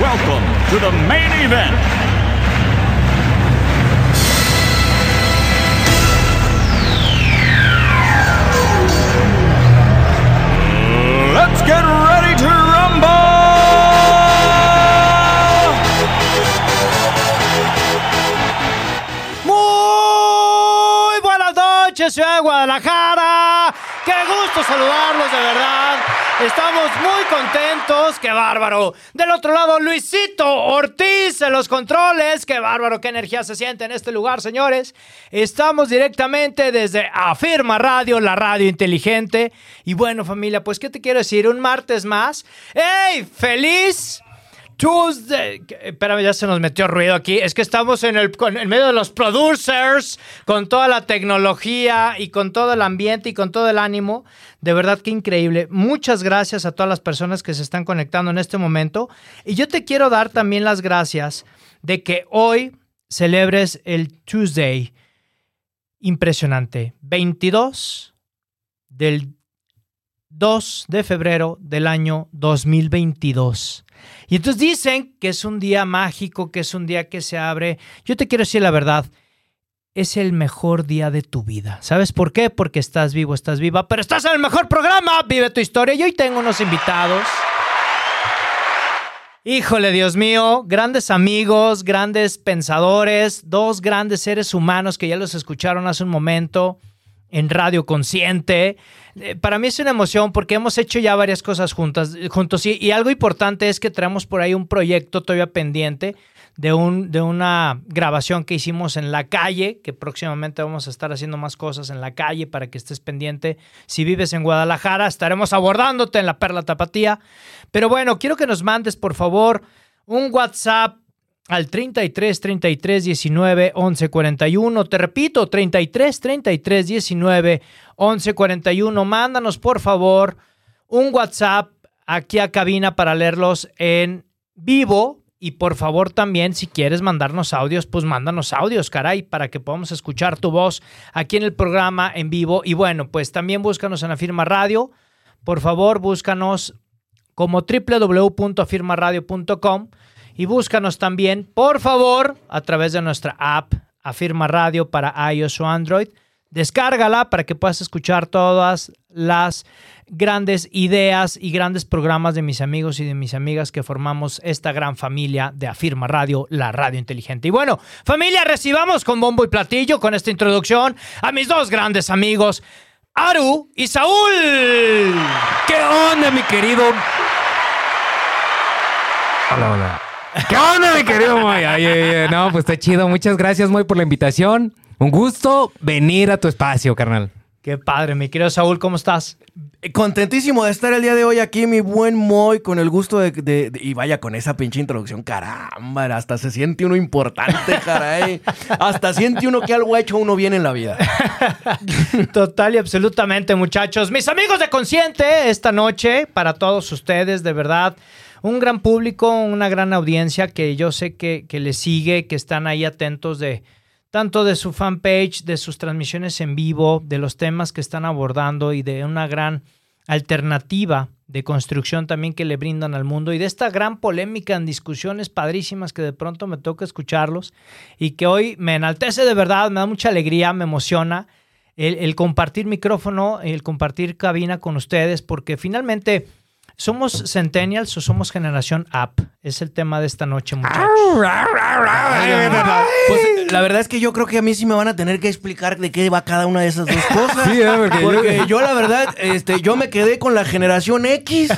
welcome to the main event. Let's get ready to rumble! Muy buenas noches, ciudad de Guadalajara. Qué gusto saludarlos, de verdad. Estamos muy contentos, qué bárbaro. Del otro lado, Luisito Ortiz en los controles. Qué bárbaro, qué energía se siente en este lugar, señores. Estamos directamente desde Afirma Radio, la radio inteligente. Y bueno, familia, pues, ¿qué te quiero decir? Un martes más. ¡Ey! ¡Feliz! Tuesday. Espérame, ya se nos metió ruido aquí. Es que estamos en el en medio de los producers, con toda la tecnología y con todo el ambiente y con todo el ánimo. De verdad que increíble. Muchas gracias a todas las personas que se están conectando en este momento. Y yo te quiero dar también las gracias de que hoy celebres el Tuesday impresionante. 22 del 2 de febrero del año 2022. Y entonces dicen que es un día mágico, que es un día que se abre. Yo te quiero decir la verdad, es el mejor día de tu vida. ¿Sabes por qué? Porque estás vivo, estás viva, pero estás en el mejor programa, Vive tu historia. Y hoy tengo unos invitados. Híjole, Dios mío, grandes amigos, grandes pensadores, dos grandes seres humanos que ya los escucharon hace un momento en Radio Consciente. Eh, Para mí es una emoción porque hemos hecho ya varias cosas juntas, juntos y, algo importante es que traemos por ahí un proyecto todavía pendiente de, un, de una grabación que hicimos en la calle, que próximamente vamos a estar haciendo más cosas en la calle para que estés pendiente. Si vives en Guadalajara, estaremos abordándote en la Perla Tapatía. Pero bueno, quiero que nos mandes, por favor, un WhatsApp al 33 33 19 11 41. Te repito, 33 33 19 11 41. Mándanos, por favor, un WhatsApp aquí a cabina para leerlos en vivo. Y por favor también, si quieres mandarnos audios, pues mándanos audios, caray, para que podamos escuchar tu voz aquí en el programa en vivo. Y bueno, pues también búscanos en la firma radio. Por favor, búscanos como www.afirmaradio.com y búscanos también, por favor, a través de nuestra app Afirma Radio para iOS o Android. Descárgala para que puedas escuchar todas las grandes ideas y grandes programas de mis amigos y de mis amigas que formamos esta gran familia de Afirma Radio, la radio inteligente. Y bueno, familia, recibamos con bombo y platillo con esta introducción a mis dos grandes amigos, Aru y Saúl. ¿Qué onda, mi querido? Hola, hola. ¿Qué onda, mi querido Moy? Ay, ay, ay, No, pues está chido. Muchas gracias, Moy, por la invitación. Un gusto venir a tu espacio, carnal. Qué padre, mi querido Saúl, ¿cómo estás? Contentísimo de estar el día de hoy aquí, mi buen Moy, con el gusto de, de- de- Y vaya con esa pinche introducción, caramba, hasta se siente uno importante, caray. hasta siente uno que algo ha hecho uno bien en la vida. Total y absolutamente, muchachos. Mis amigos de Consciente, esta noche, para todos ustedes, de verdad, un gran público, una gran audiencia que yo sé que, que les sigue, que están ahí atentos de tanto de su fanpage, de sus transmisiones en vivo, de los temas que están abordando y de una gran alternativa de construcción también que le brindan al mundo y de esta gran polémica en discusiones padrísimas que de pronto me toca escucharlos y que hoy me enaltece de verdad, me da mucha alegría, me emociona el, el compartir micrófono, el compartir cabina con ustedes, porque finalmente somos centennials o somos generación app. Es el tema de esta noche, muchachos. Pues la verdad es que yo creo que a mí sí me van a tener que explicar de qué va cada una de esas dos cosas. Sí, ¿eh? Porque yo- porque yo... la verdad, este, yo me quedé con la generación X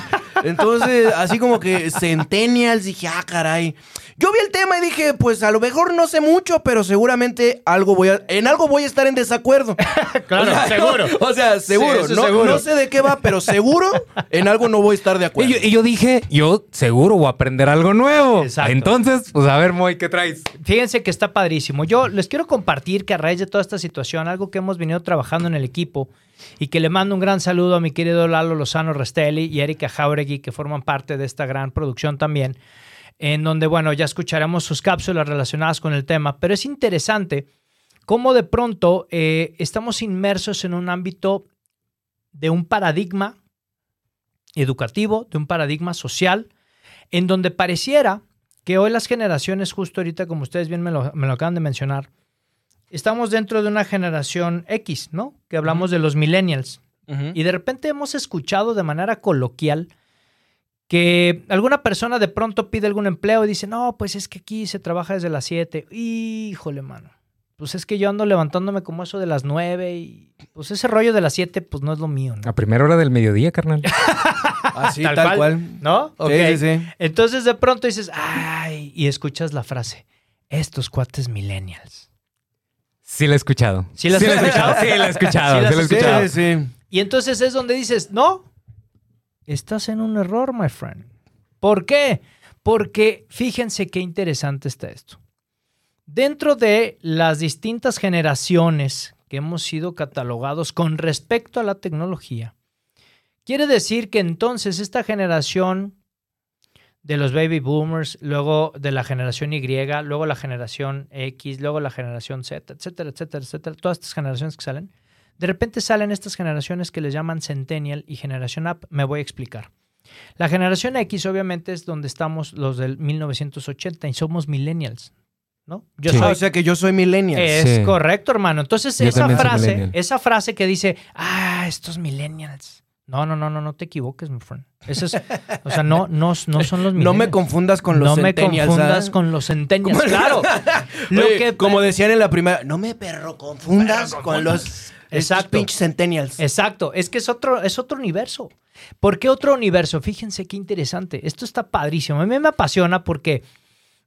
Entonces, así como que Centennials, dije, ah, caray. Yo vi el tema y dije, pues a lo mejor no sé mucho, pero seguramente algo voy a, en algo voy a estar en desacuerdo. Claro, O sea, seguro. O sea, seguro. Sí, no, seguro. no sé de qué va, pero seguro en algo no voy a estar de Y acuerdo. yo, y yo dije, yo seguro voy a aprender algo nuevo. Exacto. Entonces, pues a ver, Moy, ¿qué traes? Fíjense que está padrísimo. Yo les quiero compartir que a raíz de toda esta situación, algo que hemos venido trabajando en el equipo y que le mando un gran saludo a mi querido Lalo Lozano Restelli y Erika Jauregui, que forman parte de esta gran producción también, en donde, bueno, ya escucharemos sus cápsulas relacionadas con el tema, pero es interesante cómo de pronto eh, estamos inmersos en un ámbito de un paradigma educativo, de un paradigma social, en donde pareciera que hoy las generaciones, justo ahorita, como ustedes bien me lo, me lo acaban de mencionar, estamos dentro de una generación X, ¿no? Que hablamos de los millennials. Y de repente hemos escuchado de manera coloquial que alguna persona de pronto pide algún empleo y dice, no, pues es que aquí se trabaja desde las 7. Híjole, mano. Pues es que yo ando levantándome como eso de las 9 y pues ese rollo de las 7 pues no es lo mío, ¿no? A primera hora del mediodía, carnal. Así, tal, cual. ¿No? Sí, sí, sí. Entonces de pronto dices, ay, y escuchas la frase, estos cuates millennials. Sí la he escuchado. ¿Sí la has escuchado? Sí la he escuchado. Sí la Sí la he escuchado. Sí, sí. Y entonces es donde dices, no, estás en un error, my friend. ¿Por qué? Porque fíjense qué interesante está esto. Dentro de las distintas generaciones que hemos sido catalogados con respecto a la tecnología, quiere decir que entonces esta generación de los baby boomers, luego de la generación Y, luego la generación X, luego la generación Z, etcétera, etcétera, etcétera, todas estas generaciones que salen, de repente salen estas generaciones que les llaman Centennial y Generación App. Me voy a explicar. La generación X obviamente es donde estamos los del 1980 y somos millennials, ¿no? Yo Sí. Ah, soy o sea que yo soy millennial. es Sí. correcto, hermano. Entonces, Yo esa frase, esa frase que dice, ah, estos millennials. No, no, no, no, no te equivoques, my friend. Eso es, o sea, no, no, no son los millennials. no me confundas con los No me confundas con los centennials, claro. Lo Oye, que, como decían en la primera, no me perro confundas con los Exacto. pinches centennials. Exacto, es que es otro, es otro universo. ¿Por qué otro universo? Fíjense qué interesante. Esto está padrísimo. A mí me apasiona porque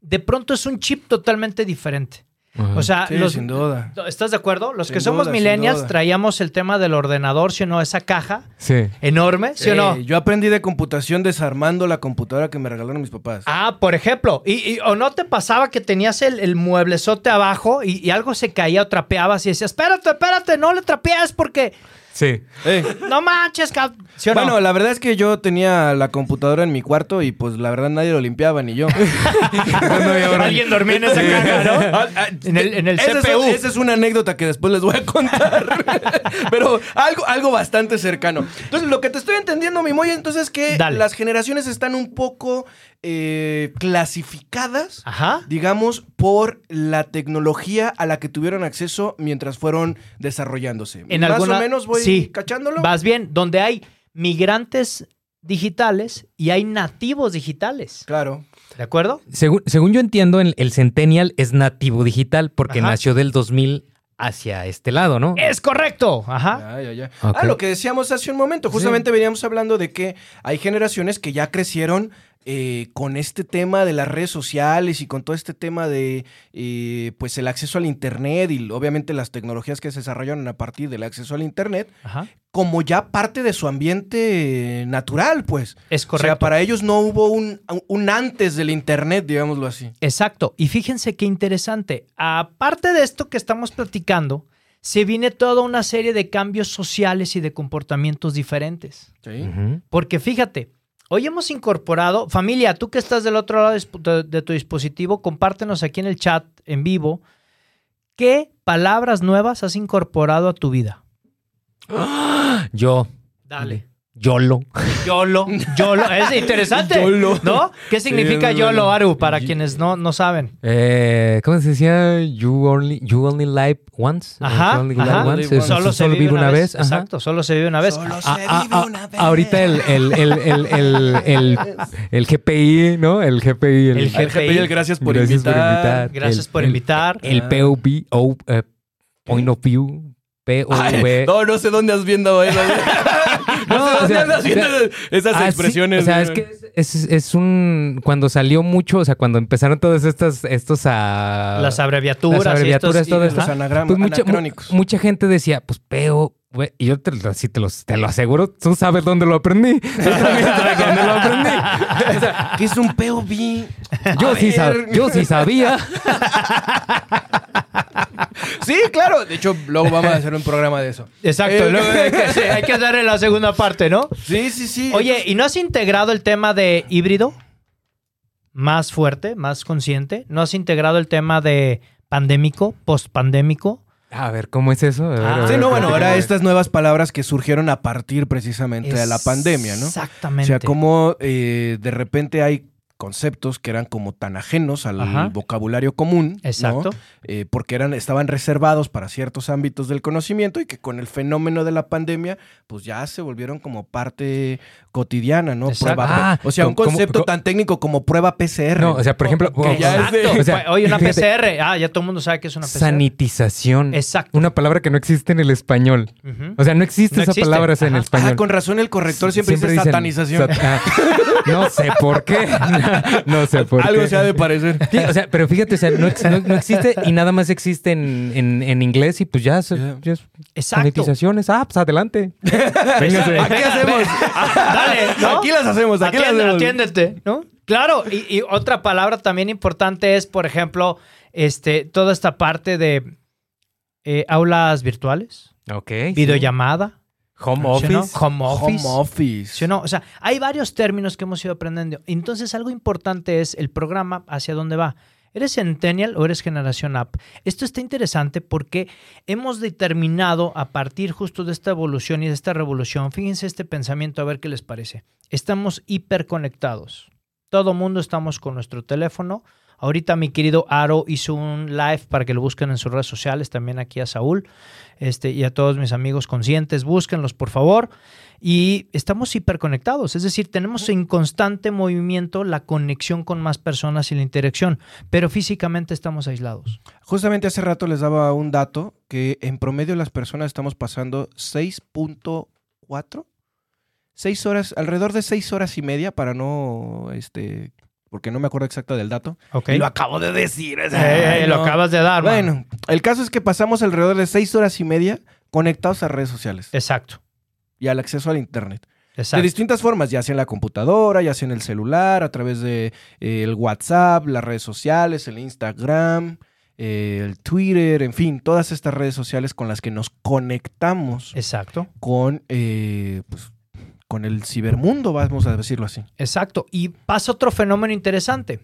de pronto es un chip totalmente diferente. Ajá. O sea, Sí, los, sin duda. ¿estás de acuerdo? Los Sin que somos duda, millennials traíamos el tema del ordenador, ¿sí o no? Esa caja Sí. enorme, ¿sí o no? Eh, yo aprendí de computación desarmando la computadora que me regalaron mis papás. Ah, por ejemplo, y, y- o no te pasaba que tenías el, el mueblezote abajo y, y algo se caía o trapeabas y decías, espérate, espérate, no le trapeas porque Sí. Eh, no manches, cab-". ¿sí o no? Bueno, la verdad es que yo tenía la computadora en mi cuarto y pues la verdad nadie lo limpiaba, ni yo. Alguien dormía en esa caja, ¿no? Ah, ah, En el- en el esa CPU. Es, esa es una anécdota que después les voy a contar. Pero algo, algo bastante cercano. Entonces, lo que te estoy entendiendo, mi Moya, entonces es que Dale. las generaciones están un poco eh, clasificadas, Ajá. digamos, por la tecnología a la que tuvieron acceso mientras fueron desarrollándose. En Más alguna- o menos voy sí. cachándolo. Vas bien, donde hay migrantes digitales y hay nativos digitales. Claro. ¿De acuerdo? Según, según yo entiendo, el, el Centennial es nativo digital porque Ajá. nació del 2000 hacia este lado, ¿no? Es correcto. Ajá. Ya, ya, ya. Ok. Ah, lo que decíamos hace un momento. Justamente veníamos hablando de que hay generaciones que ya crecieron eh, con este tema de las redes sociales y con todo este tema de eh, pues el acceso al internet y obviamente las tecnologías que se desarrollaron a partir del acceso al internet Ajá. como ya parte de su ambiente natural, pues. Es O correcto. sea, para ellos no hubo un, un antes del internet, digámoslo así. Exacto. Y fíjense qué interesante. Aparte de esto que estamos platicando, se viene toda una serie de cambios sociales y de comportamientos diferentes. Sí. Porque fíjate, hoy hemos incorporado, familia, tú que estás del otro lado de, de tu dispositivo, compártenos aquí en el chat en vivo, ¿qué palabras nuevas has incorporado a tu vida? Yo. Dale. YOLO. YOLO, YOLO, es interesante, YOLO. ¿no? ¿Qué significa Sí, YOLO. Aru, para quienes no, no saben? Eh, ¿Cómo se decía? You only, you only live once. Ajá, You only live ajá. once. Solo se vive una vez. Ajá. Exacto, solo se vive una vez. Solo se Ah, ah, vive ah, una vez. ahorita el, el, el, el, el, el, el GPI, ¿no? El GPI. El, GPI, el gracias por Gracias por invitar. Gracias El- por el- invitar. El Ah. POV, o, eh, Point of View. P-O-V. No, no sé dónde has viendo eso. no, o sea, esas Ah, sí, expresiones. o sea, es que es, es- un. Cuando salió mucho, o sea, cuando empezaron todos estos, estos a. Las abreviaturas. Las abreviaturas, estos- todo esto. Los ajá. anagram- Pues mucha, mu- mucha gente decía, pues peo, güey. Y yo te, te, los- te lo aseguro, tú sabes dónde lo aprendí. Dónde lo aprendí. O sea, ¿Qué es un POV? yo, A sí sab- yo sí sabía. Sí, claro. De hecho, luego vamos a hacer un programa de eso. Exacto. Eh, luego hay, que, sí, hay que darle la segunda parte, ¿no? Sí, sí, sí. Oye, ¿y no has integrado el tema de híbrido? Más fuerte, más consciente. ¿No has integrado el tema de pandémico, postpandémico? A ver, ¿cómo es eso? Ver, Ah, Sí, no, bueno, ahora estas nuevas palabras que surgieron a partir precisamente de la pandemia, ¿no? O Exactamente. sea, como eh, de repente hay conceptos que eran como tan ajenos al Ajá. vocabulario común, ¿no? Exacto. Eh, porque eran, estaban reservados para ciertos ámbitos del conocimiento y que con el fenómeno de la pandemia, pues ya se volvieron como parte cotidiana, ¿no? Exacto. Prueba, Ah, o sea, un concepto tan técnico como prueba PCR. No, o sea, por ejemplo, Que ya es de- Exacto. o sea, Oye, una fíjate, PCR. Ah, ya todo el mundo sabe que es una PCR. Sanitización. Exacto. Una palabra que no existe en el español. O sea, no existe No esa existe. palabra en Ajá. español. Ah, con razón el corrector siempre, dice satanización. sat- ah, no sé por qué. No, sé por qué. Algo se ha de parecer. Sí, o sea, pero fíjate, o sea, no, ex- no- no existe y nada más existe en, en- en inglés y pues ya, se- Ya. Exacto. sanitizaciones. Ah, pues adelante. Véngase. Aquí hacemos. Dale, ¿no? Aquí las hacemos, aquí las hacemos. Atiéndete, ¿no? Claro, y, y otra palabra también importante es, por ejemplo, este, toda esta parte de eh, aulas virtuales, Ok. videollamada, Home ¿sí o no? office. home office. Home office. ¿sí no? O sea, hay varios términos que hemos ido aprendiendo. Entonces, algo importante es el programa hacia dónde va. ¿Eres Centennial o eres Generación App? Esto está interesante porque hemos determinado a partir justo de esta evolución y de esta revolución, fíjense este pensamiento a ver qué les parece. Estamos hiperconectados. Todo mundo estamos con nuestro teléfono. Ahorita mi querido Aro hizo un live para que lo busquen en sus redes sociales, también aquí a Saúl este, y a todos mis amigos conscientes, búsquenlos por favor. Y estamos hiperconectados, es decir, tenemos en constante movimiento la conexión con más personas y la interacción, pero físicamente estamos aislados. Justamente hace rato les daba un dato que en promedio las personas estamos pasando 6.4, 6 horas, alrededor de 6 horas y media para no, este, porque no me acuerdo exacto del dato. ¿Ok? Y lo acabo de decir. Eh, eh, lo acabas de dar. Bueno, el caso es que pasamos alrededor de 6 horas y media conectados a redes sociales Exacto, y al acceso al internet. De exacto. distintas formas, ya sea en la computadora, ya sea en el celular, a través de eh, el WhatsApp, las redes sociales, el Instagram, eh, el Twitter, en fin, todas estas redes sociales con las que nos conectamos Exacto, con, eh, pues, con el cibermundo, vamos a decirlo así. exacto. Y pasa otro fenómeno interesante.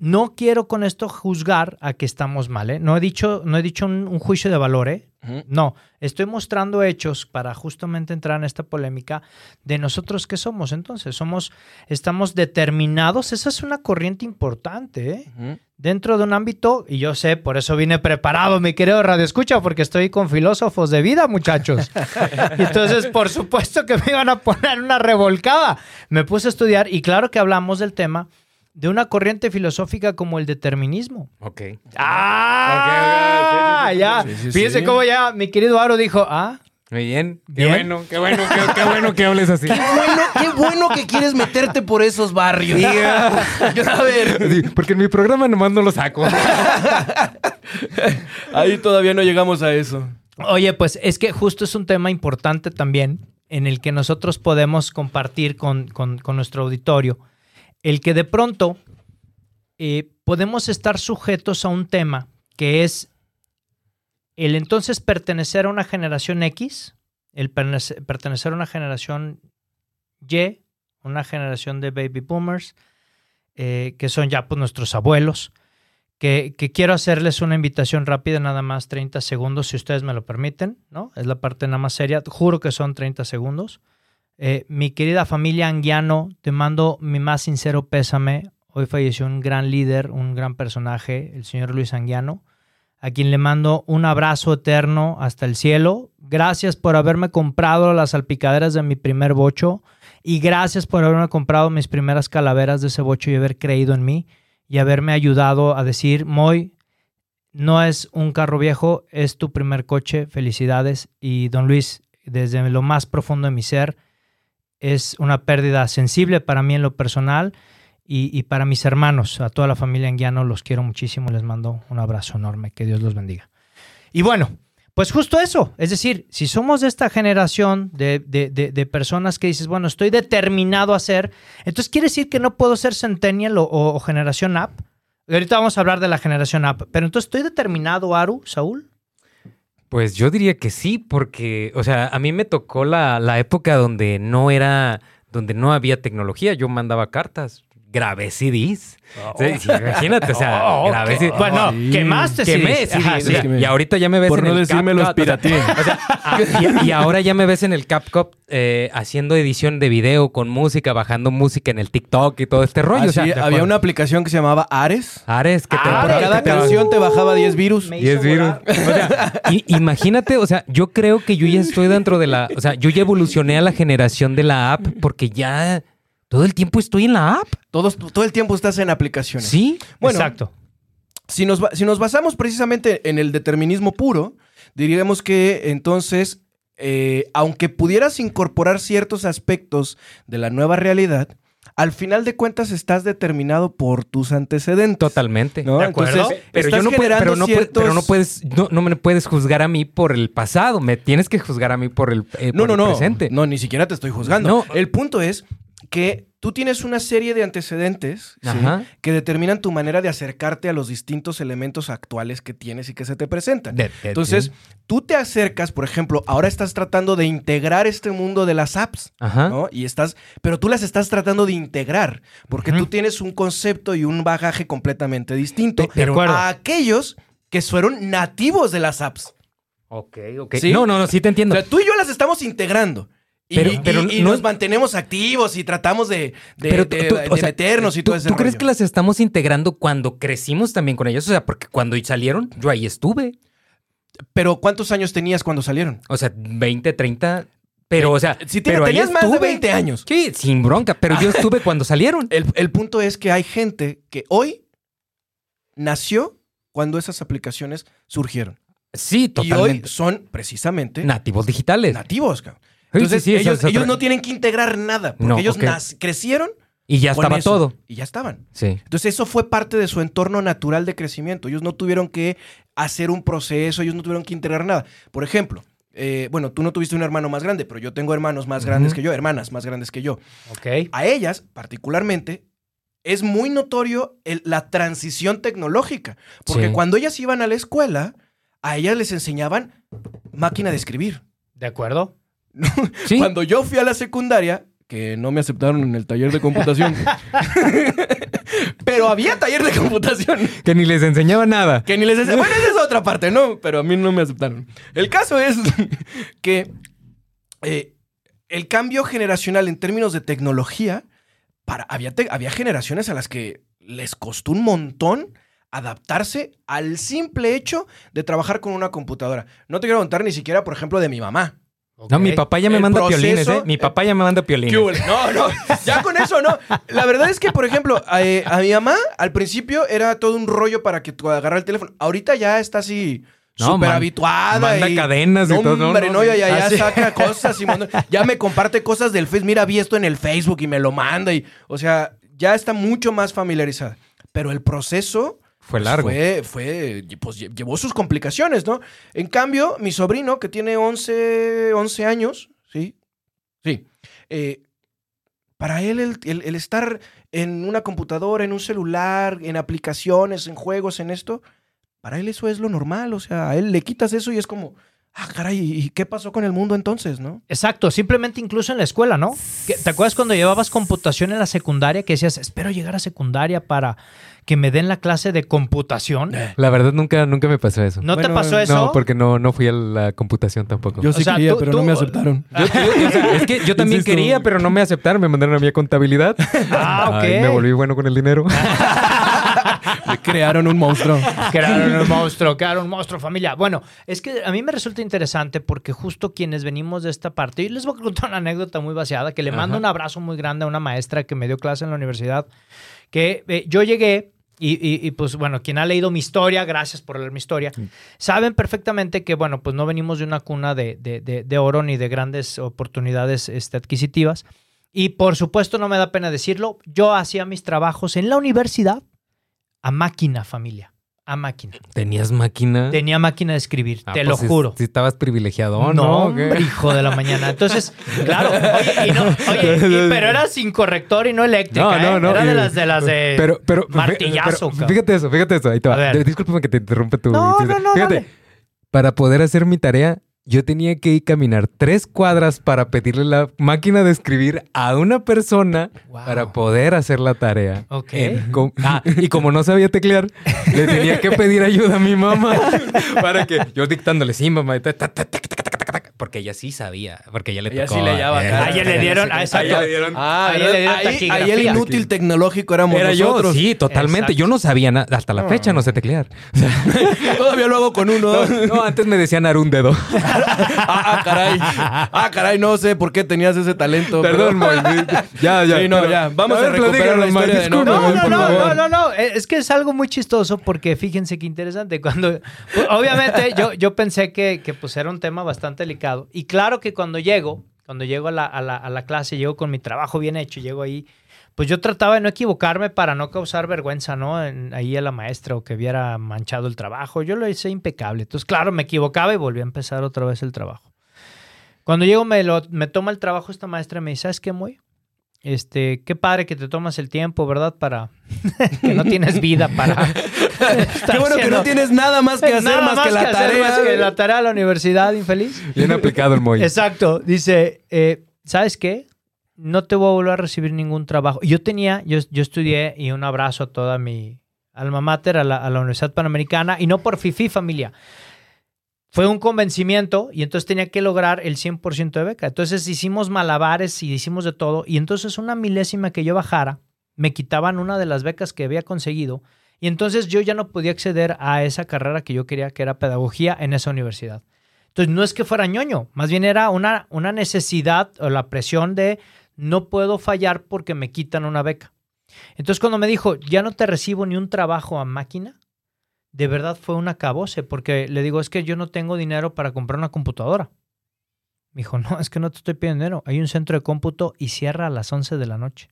No quiero con esto juzgar a que estamos mal, ¿eh? No he dicho, no he dicho un, un juicio de valor, ¿eh? No, estoy mostrando hechos para justamente entrar en esta polémica de nosotros qué somos. Entonces, somos, estamos determinados. Esa es una corriente importante, ¿eh? Dentro de un ámbito, y yo sé, por eso vine preparado, mi querido Radio Escucha, porque estoy con filósofos de vida, muchachos. y entonces, por supuesto que me iban a poner una revolcada. Me puse a estudiar y claro que hablamos del tema de una corriente filosófica como el determinismo. Ok. ¡Ah! Ok, ok, sí, sí, sí, ya. sí, sí, Fíjense sí. cómo ya mi querido Aro dijo, ah, Muy bien. Qué Bien. bueno, qué bueno, qué, qué bueno que hables así. Bueno, qué bueno que quieres meterte por esos barrios. a ver, Sí, porque en mi programa nomás no lo saco. ahí todavía no llegamos a eso. Oye, pues es que justo es un tema importante también en el que nosotros podemos compartir con, con- con nuestro auditorio. El que de pronto eh, podemos estar sujetos a un tema que es el entonces pertenecer a una generación X, el pertenecer a una generación Y, una generación de baby boomers, eh, que son ya pues, nuestros abuelos, que, que quiero hacerles una invitación rápida, nada más 30 segundos, si ustedes me lo permiten, ¿no? Es la parte nada más seria, juro que son 30 segundos. Eh, mi querida familia Anguiano, te mando mi más sincero pésame. Hoy falleció un gran líder, un gran personaje, el señor Luis Anguiano, a quien le mando un abrazo eterno hasta el cielo. Gracias por haberme comprado las salpicaderas de mi primer bocho y gracias por haberme comprado mis primeras calaveras de ese bocho y haber creído en mí y haberme ayudado a decir, Moy, no es un carro viejo, es tu primer coche. Felicidades. Y don Luis, desde lo más profundo de mi ser, es una pérdida sensible para mí en lo personal y, y para mis hermanos, a toda la familia en Guiano, los quiero muchísimo. Les mando un abrazo enorme. Que Dios los bendiga. Y bueno, pues justo eso. Es decir, si somos de esta generación de, de- de- personas que dices, bueno, estoy determinado a ser, entonces quiere decir que no puedo ser Centennial o, o- generación app. Ahorita vamos a hablar de la generación app. Pero entonces estoy determinado, Aru, Saúl. Pues yo diría que sí, porque, o sea, a mí me tocó la, la época donde no era, donde no había tecnología. Yo mandaba cartas, grabé CDs. Sí, imagínate, o sea, Oh, grabé que- CDs. bueno, sí. quemaste Quemé CDs. Ajá, CDs, sí. y ahorita ya me ves Por en no el decirme los CapCut, o sea, pirateé. o sea, ah, y, y ahora ya me ves en el CapCut eh, haciendo edición de video con música, bajando música en el TikTok y todo este rollo. o sea, había acuerdo. una aplicación que se llamaba Ares. Ares que te Ah, Por Ares, cada que te- canción te bajaba 10 virus. Me Y es hizo virus. volar. O sea, i- imagínate, o sea, yo creo que yo ya estoy dentro de la. O sea, yo ya evolucioné a la generación de la app porque ya todo el tiempo estoy en la app. Todos, todo el tiempo estás en aplicaciones. Sí. Bueno, Exacto. Si nos, si nos basamos precisamente en el determinismo puro, diríamos que entonces, eh, aunque pudieras incorporar ciertos aspectos de la nueva realidad, al final de cuentas estás determinado por tus antecedentes. Totalmente. ¿no? De acuerdo. Entonces, Pero estás yo no puedo, pero no, ciertos- pero no puedes, no, no me puedes juzgar a mí por el pasado. Me tienes que juzgar a mí por el, eh, No, por no, el no. presente. No, ni siquiera te estoy juzgando. No. El punto es que tú tienes una serie de antecedentes que determinan tu manera de acercarte a los distintos elementos actuales que tienes y que se te presentan. De- de- Entonces, tú te acercas, por ejemplo, ahora estás tratando de integrar este mundo de las apps, Ajá. ¿no? Y estás, pero tú las estás tratando de integrar, porque tú tienes un concepto y un bagaje completamente distinto De- a aquellos que fueron nativos de las apps. Ok, ok. ¿Sí? No, no, no, sí te O entiendo. sea, tú y yo las estamos integrando. Y, Pero- y- pero y no nos mantenemos activos y tratamos de, de, Pero de- tú- de o sea, meternos y ¿tú, todo ese ¿Tú crees que las estamos integrando cuando crecimos también con ellos? O sea, porque cuando salieron, yo ahí estuve. Pero ¿cuántos años tenías cuando salieron? O sea, 20, 30. Pero, o sea, Si te- pero ahí tenías más de estuve. 20 años. Sí, sin bronca, pero yo estuve cuando salieron. El, el punto es que hay gente que hoy nació cuando esas aplicaciones surgieron. Sí, Y totalmente. hoy son precisamente Nativos digitales. nativos. cabrón. Entonces, sí, sí, esa ellos, no tienen que integrar nada, porque No, ellos crecieron Y ya estaba eso, todo. Y ya estaban. Sí. Entonces eso fue parte de su entorno natural de crecimiento. Ellos no tuvieron que hacer un proceso, ellos no tuvieron que integrar nada. Por ejemplo, eh, bueno, tú no tuviste un hermano más grande, pero yo tengo hermanos más grandes que yo, hermanas más grandes que yo. Ok. A ellas, particularmente, es muy notorio el- la transición tecnológica. Porque Sí. cuando ellas iban a la escuela, a ellas les enseñaban máquina de escribir. ¿De acuerdo? Sí. Cuando yo fui a la secundaria, que no me aceptaron en el taller de computación, pero había taller de computación. Que ni les enseñaba nada. Que ni les ense- Bueno, esa es otra parte, ¿no? Pero a mí no me aceptaron. El caso es que eh, el cambio generacional en términos de tecnología, para, había, te- había generaciones a las que les costó un montón adaptarse al simple hecho de trabajar con una computadora. No te quiero contar ni siquiera, por ejemplo, de mi mamá. No, mi papá ya me El manda proceso- piolines, ¿eh? Mi papá ya me manda piolines. No, no, ya con eso no. La verdad es que, por ejemplo, a, eh, a mi mamá al principio era todo un rollo para que tú agarrar el teléfono. Ahorita ya está así No, súper habituada. manda y- cadenas y todo, no, Hombre, no, no, ya, ya, ya saca cosas y manda- ya me comparte cosas del Facebook. Mira, vi esto en el Facebook y me lo manda. Y, o sea, ya está mucho más familiarizada. Pero el proceso Fue pues, largo. Fue, fue, pues lle- llevó sus complicaciones, ¿no? En cambio, mi sobrino, que tiene 11, 11 años, ¿sí? Sí. eh, para él, el, el- el estar en una computadora, en un celular, en aplicaciones, en juegos, en esto, para él eso es lo normal. O sea, a él le quitas eso y es como, ah, caray, ¿y qué pasó con el mundo entonces, no? Exacto, simplemente incluso en la escuela, ¿no? ¿Te acuerdas cuando llevabas computación en la secundaria que decías, espero llegar a secundaria para que me den la clase de computación? La verdad, nunca, nunca me pasó eso. ¿No te pasó eso? No, porque no, no fui a la computación tampoco. Yo O sí sea, quería, tú- pero tú- no me aceptaron. Yo- yo- es que yo también quería, pero no me aceptaron. Me mandaron a mí a contabilidad. Ah, ok. Ay, me volví bueno con el dinero. Crearon un monstruo. Crearon un monstruo, crearon un monstruo, familia. Bueno, es que a mí me resulta interesante porque justo quienes venimos de esta parte, y les voy a contar una anécdota muy vaciada, que le mando Ajá. un abrazo muy grande a una maestra que me dio clase en la universidad, que eh, yo llegué y, y- y, pues bueno, quien ha leído mi historia, gracias por leer mi historia, saben perfectamente que bueno, pues no venimos de una cuna de, de- de- de oro ni de grandes oportunidades este, adquisitivas. Y por supuesto, no me da pena decirlo, yo hacía mis trabajos en la universidad a máquina, familia, a máquina. ¿Tenías máquina? Tenía máquina de escribir, Ah, te pues lo juro. Sí, estabas privilegiado, no, ¿no? hombre, hijo de la mañana. Entonces, claro, oye, y no- oye, y- pero era sin corrector y no eléctrica, No, no, ¿eh? no. Era de las de las de pero, pero, martillazo, pero fíjate eso, fíjate eso. Ahí te va. A ver. De- Discúlpame que te interrumpe tu. No, no, no, Fíjate, dale. para poder hacer mi tarea, yo tenía que ir caminar tres cuadras para pedirle la máquina de escribir a una persona Wow. para poder hacer la tarea. Ok. En- com- ah, y como no sabía teclear, le tenía que pedir ayuda a mi mamá para que yo dictándole, sí, mamá, y ta, ta, ta, porque ella sí sabía, porque ella le Ella tocó. sí eh. A ella le dieron, ah, exacto. a ella le dieron- Ah, Ahí ¿verdad? le dieron ahí, ahí el inútil tecnológico éramos Era nosotros. yo, sí, totalmente. Exacto. Yo no sabía nada. Hasta la fecha no sé teclear. Todavía lo hago con uno. No, antes me decían dar un dedo. ah, ah, caray. Ah, caray, no sé por qué tenías ese talento. Perdón, pero- Moy. Ya, ya. Sí, no, pero- ya. Vamos a ver, recuperar la historia de no- No, no, no, no, no, no. Es que es algo muy chistoso porque fíjense qué interesante. Cuando, pues, obviamente, yo, yo pensé que, que pues era un tema bastante delicado. Y claro que cuando llego, cuando llego a la, a la, a la clase, llego con mi trabajo bien hecho, llego ahí, pues yo trataba de no equivocarme para no causar vergüenza, ¿no? Ahí a la maestra o que viera manchado el trabajo. Yo lo hice impecable. Entonces, claro, me equivocaba y volví a empezar otra vez el trabajo. Cuando llego, me, lo, me toma el trabajo esta maestra y me dice, ¿sabes qué, muy? Este, qué padre que te tomas el tiempo, ¿verdad? Para que no tienes vida para. Qué bueno que no tienes nada más que hacer Nada más, que la hacer tarea. más que la tarea de la universidad, infeliz. Bien aplicado el Moy. Exacto. Dice, eh, ¿sabes qué? No te voy a volver a recibir ningún trabajo. Yo tenía, yo, yo estudié y un abrazo a toda mi alma mater, a la, a la Universidad Panamericana, y no por FIFI familia. Fue un convencimiento y entonces tenía que lograr el 100% de beca. Entonces hicimos malabares y hicimos de todo. Y entonces una milésima que yo bajara, me quitaban una de las becas que había conseguido. Y entonces yo ya no podía acceder a esa carrera que yo quería, que era pedagogía en esa universidad. Entonces no es que fuera ñoño, más bien era una, una necesidad o la presión de no puedo fallar porque me quitan una beca. Entonces cuando me dijo, ya no te recibo ni un trabajo a máquina, de verdad fue un acabose, porque le digo, es que yo no tengo dinero para comprar una computadora. Me dijo, no, es que no te estoy pidiendo dinero. Hay un centro de cómputo y cierra a las 11 de la noche.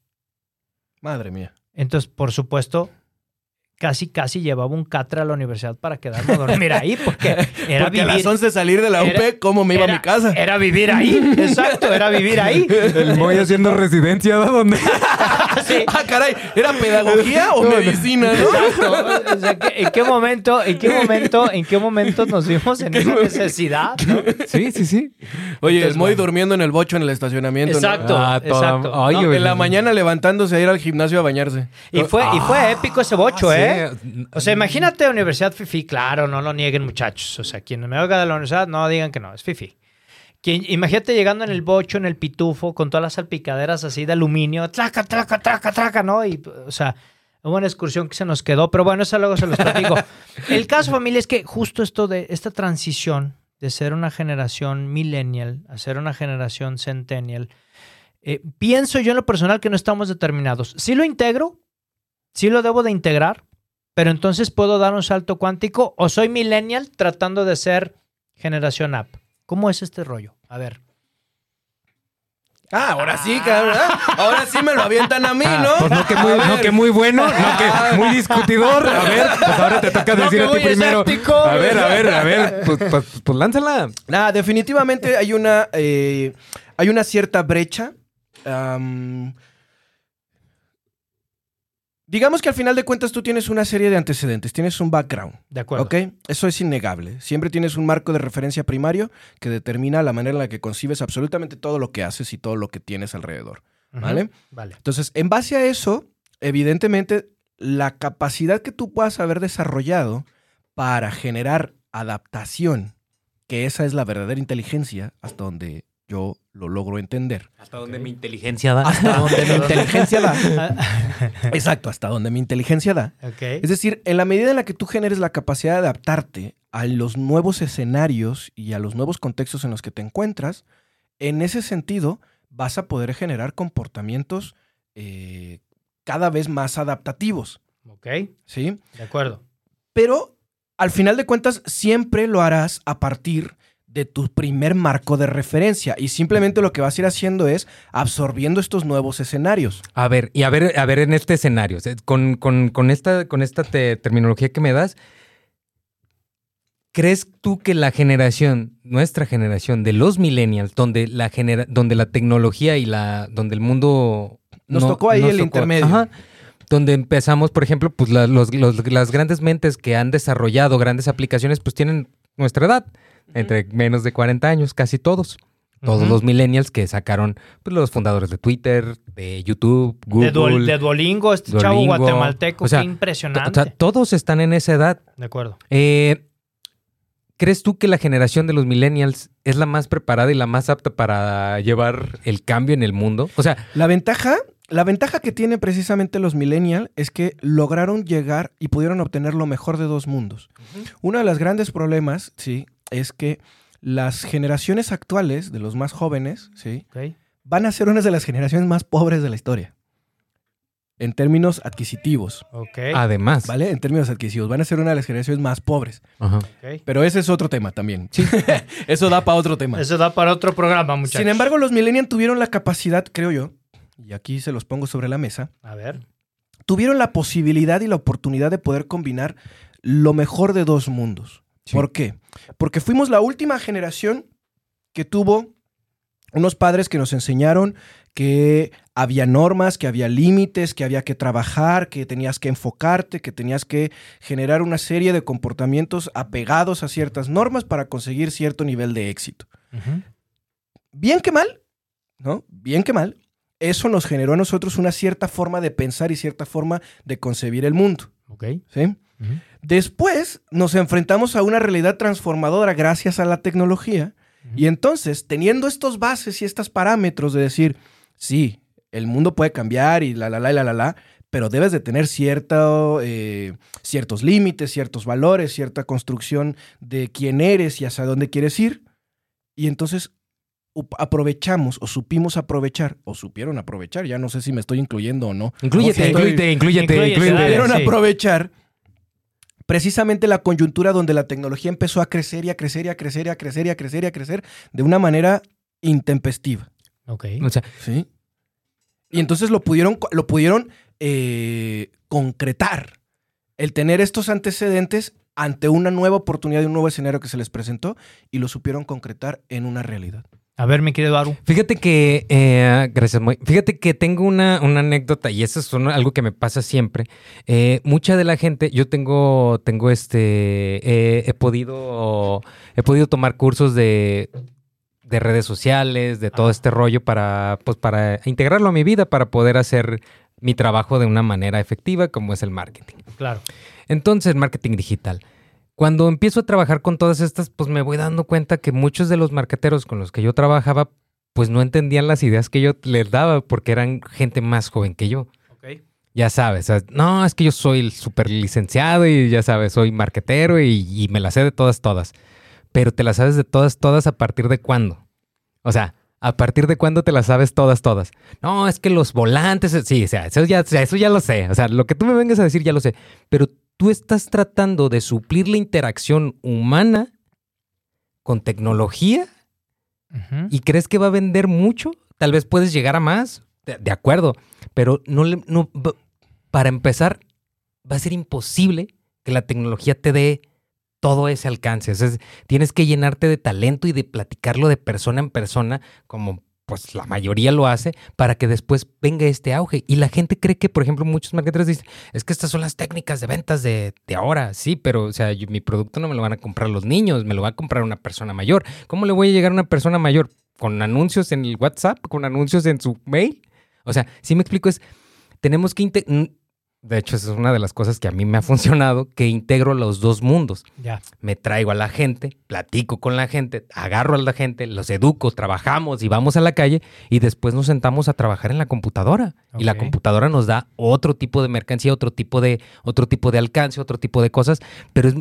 Madre mía. Entonces, por supuesto, casi, casi llevaba un catre a la universidad para quedarme a dormir ahí, porque era Porque a las vivir, 11 salir de la UP, Era- ¿cómo me iba era- a mi casa? Era vivir ahí, exacto, era vivir ahí. El Moy haciendo residencia, ¿a dónde? Sí. Ah, caray, ¿era pedagogía o medicina, no? Exacto. O sea, ¿qué- ¿en qué momento, en qué momento, en qué momento nos vimos en esa necesidad? no? Sí, sí, sí. Oye, Entonces, el Moy bueno. durmiendo en el bocho en el estacionamiento. ¿no? Exacto, Ah, exacto. Ay, No, en la mañana levantándose a ir al gimnasio a bañarse. Y fue, y fue épico ese bocho, Ah, ¿eh? Sí. O sea, imagínate Universidad Fifi, claro, no lo nieguen, muchachos. O sea, quien me oiga de la universidad, no digan que no, es Fifi. Quien, imagínate llegando en el bocho, en el pitufo, con todas las salpicaderas así de aluminio, traca, traca, traca, traca, ¿no? Y, o sea, hubo una excursión que se nos quedó, pero bueno, eso luego se los platico. el caso, familia, es que justo esto de esta transición de ser una generación millennial a ser una generación centennial, eh, pienso yo en lo personal que no estamos determinados. Sí lo integro, sí lo debo de integrar, pero entonces puedo dar un salto cuántico o soy millennial tratando de ser generación app. ¿Cómo es este rollo? A ver. Ah, ahora sí, cabrón. ¿eh? Ahora sí me lo avientan a mí, Ah, ¿no? Pues no que, muy, A no ver. que muy bueno, no que muy discutidor. A ver, pues ahora te toca No decir que a ti primero. escéptico. A ver, a ver, a ver. Pues, pues, pues lánzala. Nada, definitivamente hay una, eh, hay una cierta brecha. Digamos que al final de cuentas tú tienes una serie de antecedentes, tienes un background. De acuerdo. ¿Ok? Eso es innegable. Siempre tienes un marco de referencia primario que determina la manera en la que concibes absolutamente todo lo que haces y todo lo que tienes alrededor. ¿Vale? Vale. Entonces, en base a eso, evidentemente, la capacidad que tú puedas haber desarrollado para generar adaptación, que esa es la verdadera inteligencia, hasta donde yo lo logro entender. Hasta donde mi inteligencia da. Hasta donde mi inteligencia da. Exacto, hasta donde mi inteligencia da. ok. Es decir, en la medida en la que tú generes la capacidad de adaptarte a los nuevos escenarios y a los nuevos contextos en los que te encuentras, en ese sentido vas a poder generar comportamientos eh, cada vez más adaptativos. Ok, ¿sí? de acuerdo. Pero al final de cuentas siempre lo harás a partir de tu primer marco de referencia y simplemente lo que vas a ir haciendo es absorbiendo estos nuevos escenarios. A ver, y a ver, a ver en este escenario, con, con- con esta, con esta te- terminología que me das, ¿crees tú que la generación, nuestra generación de los millennials, donde la genera, donde la tecnología y la, donde el mundo Nos tocó ahí el tocó- intermedio. Ajá. Donde empezamos, por ejemplo, pues la- los- los- las grandes mentes que han desarrollado grandes aplicaciones, pues tienen nuestra edad, entre menos de 40 años, casi todos. Todos los millennials que sacaron pues, los fundadores de Twitter, de YouTube, Google. De, Duol- de Duolingo, este chavo guatemalteco, O sea, qué impresionante. o sea, todos están en esa edad. de acuerdo. Eh, ¿Crees tú que la generación de los millennials es la más preparada y la más apta para llevar el cambio en el mundo? O sea, La ventaja, la ventaja que tienen precisamente los millennials es que lograron llegar y pudieron obtener lo mejor de dos mundos. Uno de los grandes problemas, sí, es que las generaciones actuales de los más jóvenes, sí, van a ser una de las generaciones más pobres de la historia. En términos adquisitivos, Ok. además. ¿vale? En términos adquisitivos, van a ser una de las generaciones más pobres. Ajá. Pero ese es otro tema también. Eso da para otro tema. Eso da para otro programa, muchachos. Sin embargo, los millennials tuvieron la capacidad, creo yo, y aquí se los pongo sobre la mesa, A ver. tuvieron la posibilidad y la oportunidad de poder combinar lo mejor de dos mundos. Sí. ¿Por qué? Porque fuimos la última generación que tuvo unos padres que nos enseñaron que había normas, que había límites, que había que trabajar, que tenías que enfocarte, que tenías que generar una serie de comportamientos apegados a ciertas normas para conseguir cierto nivel de éxito. Bien que mal, ¿no? Bien que mal, eso nos generó a nosotros una cierta forma de pensar y cierta forma de concebir el mundo, Ok. ¿sí? Después nos enfrentamos a una realidad transformadora gracias a la tecnología y entonces, teniendo estos bases y estos parámetros de decir, sí, el mundo puede cambiar y la, la, la, y la, la, la, pero debes de tener cierto, eh, ciertos límites, ciertos valores, cierta construcción de quién eres y hacia dónde quieres ir. Y entonces aprovechamos o supimos aprovechar o supieron aprovechar, ya no sé si me estoy incluyendo o no. Incluyete, O estoy- incluyete, incluyete, Incluyete, incluyete. dale. supieron sí. aprovechar precisamente la coyuntura donde la tecnología empezó a crecer y a crecer y a crecer y a crecer y a crecer y a crecer de una manera intempestiva. Ok. O sea, ¿sí? Y entonces lo pudieron, lo pudieron eh, concretar. El tener estos antecedentes ante una nueva oportunidad y un nuevo escenario que se les presentó y lo supieron concretar en una realidad. A ver, mi querido Aru. Fíjate que, eh, gracias, Moy. Fíjate que tengo una, una anécdota y eso es un- algo que me pasa siempre. Eh, mucha de la gente, yo tengo, tengo este, eh, he podido, he podido tomar cursos de, de redes sociales, de todo este rollo para, pues, para integrarlo a mi vida, para poder hacer mi trabajo de una manera efectiva, como es el marketing. Claro. Entonces, marketing digital. Cuando empiezo a trabajar con todas estas, pues me voy dando cuenta que muchos de los marqueteros con los que yo trabajaba, pues no entendían las ideas que yo les daba porque eran gente más joven que yo. Ok. Ya sabes, no, es que yo soy el súper licenciado y ya sabes, soy marquetero y, y me la sé de todas, todas. Pero te las sabes de todas, todas a partir de cuándo. O sea, ¿a partir de cuándo te las sabes todas, todas? No, es que los volantes, sí, o sea, eso ya, o sea, eso ya lo sé. O sea, lo que tú me vengas a decir ya lo sé. Pero tú estás tratando de suplir la interacción humana con tecnología y crees que va a vender mucho, tal vez puedes llegar a más, de, de acuerdo, pero no, le- no va- para empezar va a ser imposible que la tecnología te dé todo ese alcance. O sea, es- tienes que llenarte de talento y de platicarlo de persona en persona, como pues la mayoría lo hace, para que después venga este auge. Y la gente cree que, por ejemplo, muchos marketers dicen, es que estas son las técnicas de ventas de, ahora. Sí, pero, o sea, mi producto no me lo van a comprar los niños, me lo va a comprar una persona mayor. ¿Cómo le voy a llegar a una persona mayor? ¿Con anuncios en el WhatsApp? ¿Con anuncios en su mail? O sea, si me explico, es, tenemos que... De hecho, esa es una de las cosas que a mí me ha funcionado, que integro los dos mundos Ya. me traigo a la gente, platico con la gente, agarro a la gente, los educo, trabajamos y vamos a la calle y después nos sentamos a trabajar en la computadora. Y la computadora nos da otro tipo de mercancía, otro tipo de, otro tipo de alcance, otro tipo de cosas, pero es...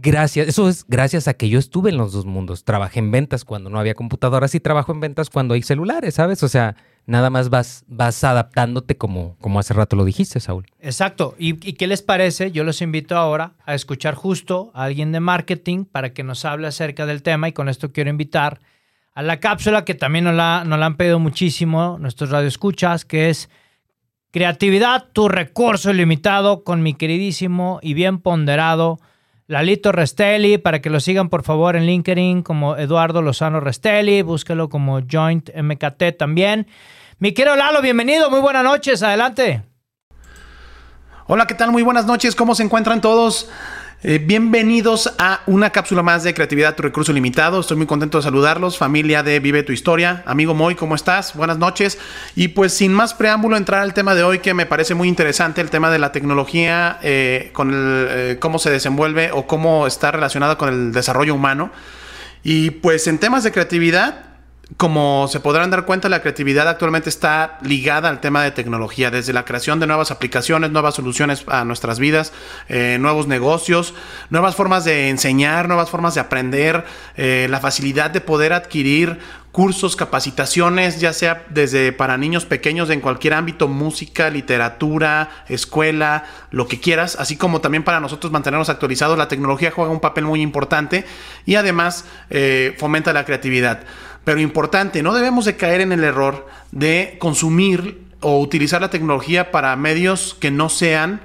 gracias, eso es gracias a que yo estuve en los dos mundos. Trabajé en ventas cuando no había computadoras y trabajo en ventas cuando hay celulares, ¿sabes? O sea, nada más vas, vas adaptándote como, como hace rato lo dijiste, Saúl. Exacto. ¿Y, ¿Y qué les parece? Yo los invito ahora a escuchar justo a alguien de marketing para que nos hable acerca del tema y con esto quiero invitar a la cápsula que también nos la, nos la han pedido muchísimo nuestros radioescuchas, que es Creatividad, tu recurso ilimitado con mi queridísimo y bien ponderado Lalito Restelli, para que lo sigan por favor en LinkedIn como Eduardo Lozano Restelli, búsquelo como Joint MKT también. Mi querido Lalo, bienvenido, muy buenas noches, adelante. Hola, ¿qué tal? Muy buenas noches, ¿cómo se encuentran todos? Eh, bienvenidos a una cápsula más de Creatividad, tu recurso limitado. Estoy muy contento de saludarlos, familia de Vive tu Historia. Amigo Moy, ¿cómo estás? Buenas noches. Y pues sin más preámbulo, entrar al tema de hoy que me parece muy interesante, el tema de la tecnología, eh, con el, eh, cómo se desenvuelve o cómo está relacionada con el desarrollo humano. Y pues en temas de creatividad, como se podrán dar cuenta, la creatividad actualmente está ligada al tema de tecnología, desde la creación de nuevas aplicaciones, nuevas soluciones a nuestras vidas, eh, nuevos negocios, nuevas formas de enseñar, nuevas formas de aprender, eh, la facilidad de poder adquirir cursos, capacitaciones, ya sea desde para niños pequeños en cualquier ámbito, música, literatura, escuela, lo que quieras, así como también para nosotros mantenernos actualizados, la tecnología juega un papel muy importante y además eh, fomenta la creatividad. Pero importante, no debemos de caer en el error de consumir o utilizar la tecnología para medios que no sean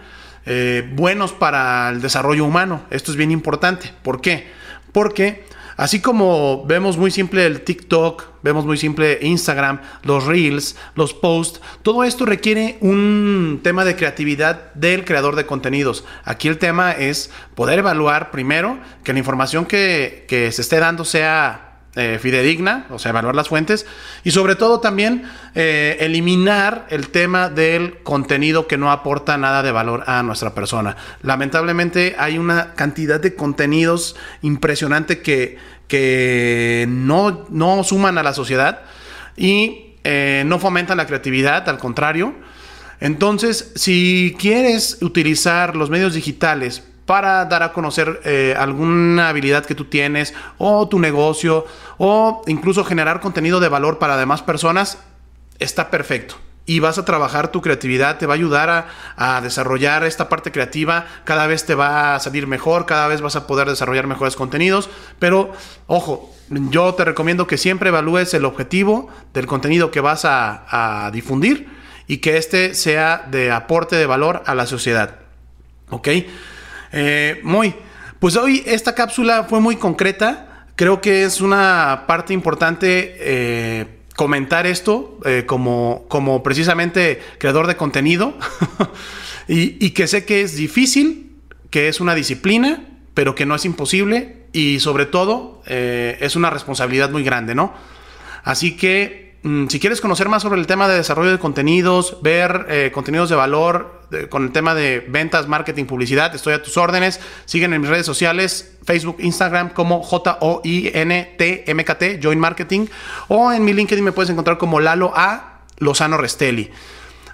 eh, buenos para el desarrollo humano. Esto es bien importante. ¿Por qué? Porque así como vemos muy simple el TikTok, vemos muy simple Instagram, los reels, los posts, todo esto requiere un tema de creatividad del creador de contenidos. Aquí el tema es poder evaluar primero que la información que, que se esté dando sea eh, fidedigna, o sea, evaluar las fuentes y sobre todo también eh, eliminar el tema del contenido que no aporta nada de valor a nuestra persona. Lamentablemente hay una cantidad de contenidos impresionante que, que no, no suman a la sociedad y eh, no fomentan la creatividad, al contrario. Entonces, si quieres utilizar los medios digitales para dar a conocer eh, alguna habilidad que tú tienes o tu negocio o incluso generar contenido de valor para demás personas, está perfecto. Y vas a trabajar tu creatividad, te va a ayudar a, desarrollar esta parte creativa, cada vez te va a salir mejor, cada vez vas a poder desarrollar mejores contenidos, pero ojo, yo te recomiendo que siempre evalúes el objetivo del contenido que vas a, a difundir y que este sea de aporte de valor a la sociedad. ¿Ok? Eh, muy, pues hoy esta cápsula fue muy concreta. Creo que es una parte importante eh, comentar esto eh, como, como precisamente creador de contenido y, y que sé que es difícil, que es una disciplina, pero que no es imposible y sobre todo es una responsabilidad muy grande, ¿no? Así que Mm, si quieres conocer más sobre el tema de desarrollo de contenidos, ver eh, contenidos de valor con el tema de ventas, marketing, publicidad, estoy a tus órdenes. Siguen en mis redes sociales, Facebook, Instagram como J-O-I-N-T-M-K-T, Join Marketing. O en mi LinkedIn me puedes encontrar como Lalo A. Lozano Restelli.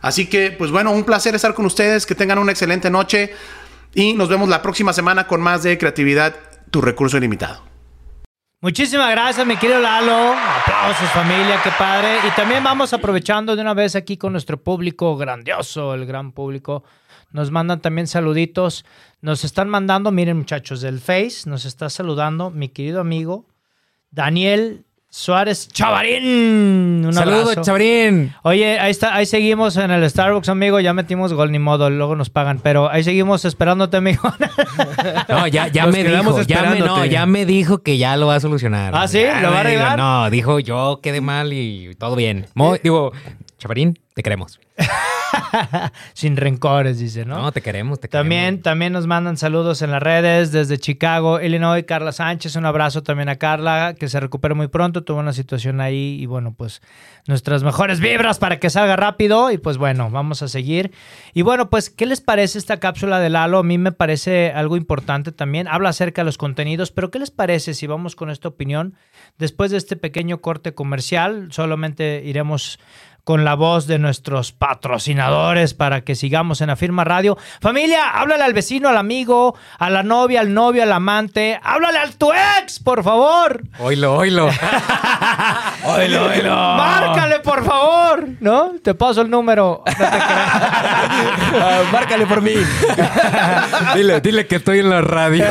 Así que, pues bueno, un placer estar con ustedes. Que tengan una excelente noche. Y nos vemos la próxima semana con más de creatividad, tu recurso ilimitado. Muchísimas gracias, mi querido Lalo. Aplausos, familia, qué padre. Y también vamos aprovechando de una vez aquí con nuestro público grandioso, el gran público. Nos mandan también saluditos. Nos están mandando, miren muchachos, del Face, nos está saludando mi querido amigo Daniel Suárez Chavarín. Un Saludos, Chavarín. Oye, ahí está, ahí seguimos en el Starbucks, amigo. Ya metimos gol ni modo, luego nos pagan, pero ahí seguimos esperándote, amigo. no, ya, ya me dijo, ya me, no, ya me dijo que ya lo va a solucionar. ¿Ah, sí? ¿Lo va a arreglar? No, dijo yo quedé mal y todo bien. digo, Chavarín, te queremos. Sin rencores, dice, ¿no? No, te queremos, te también, queremos. También nos mandan saludos en las redes desde Chicago, Illinois, Carla Sánchez. Un abrazo también a Carla, que se recupere muy pronto. Tuvo una situación ahí y bueno, pues nuestras mejores vibras para que salga rápido. Y pues bueno, vamos a seguir. Y bueno, pues, ¿qué les parece esta cápsula de Lalo? A mí me parece algo importante también. Habla acerca de los contenidos, pero ¿qué les parece si vamos con esta opinión? Después de este pequeño corte comercial, solamente iremos con la voz de nuestros patrocinadores para que sigamos en Afirma Radio. Familia, háblale al vecino, al amigo, a la novia, al novio, al amante. Háblale a tu ex, por favor. Oilo, oilo. Oilo, oilo. Márcale, por favor. ¿No? Te paso el número. No te creas. Ah, márcale por mí. dile, dile que estoy en la radio.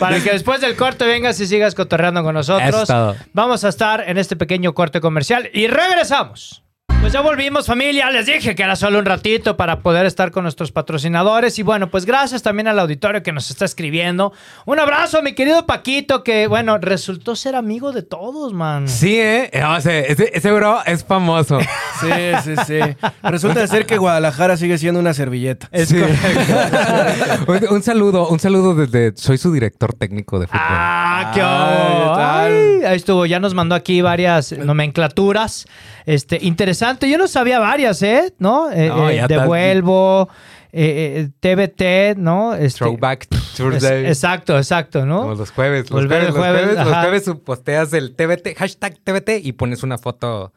Para que después del corte vengas y sigas cotorreando con nosotros. Vamos a estar en este pequeño corte comercial y regresamos. Pues ya volvimos familia, les dije que era solo un ratito para poder estar con nuestros patrocinadores y bueno, pues gracias también al auditorio que nos está escribiendo. Un abrazo a mi querido Paquito que bueno, resultó ser amigo de todos, man. Sí, ¿eh? O sea, ese, ese bro es famoso. Sí, sí, sí. Resulta ser que Guadalajara sigue siendo una servilleta. Es Sí. un, un saludo, un saludo desde... Soy su director técnico de fútbol. Ah, qué Ay. Ay, ahí estuvo, ya nos mandó aquí varias nomenclaturas. Este, interesante, yo no sabía varias, ¿eh? ¿No? Eh, No, eh. Devuelvo, eh, eh, TBT, ¿no? Este, Throwback es- Tuesday. exacto, exacto, ¿no? Como los jueves. Los Volver el jueves, los jueves, los jueves posteas el TBT, hashtag TBT y pones una foto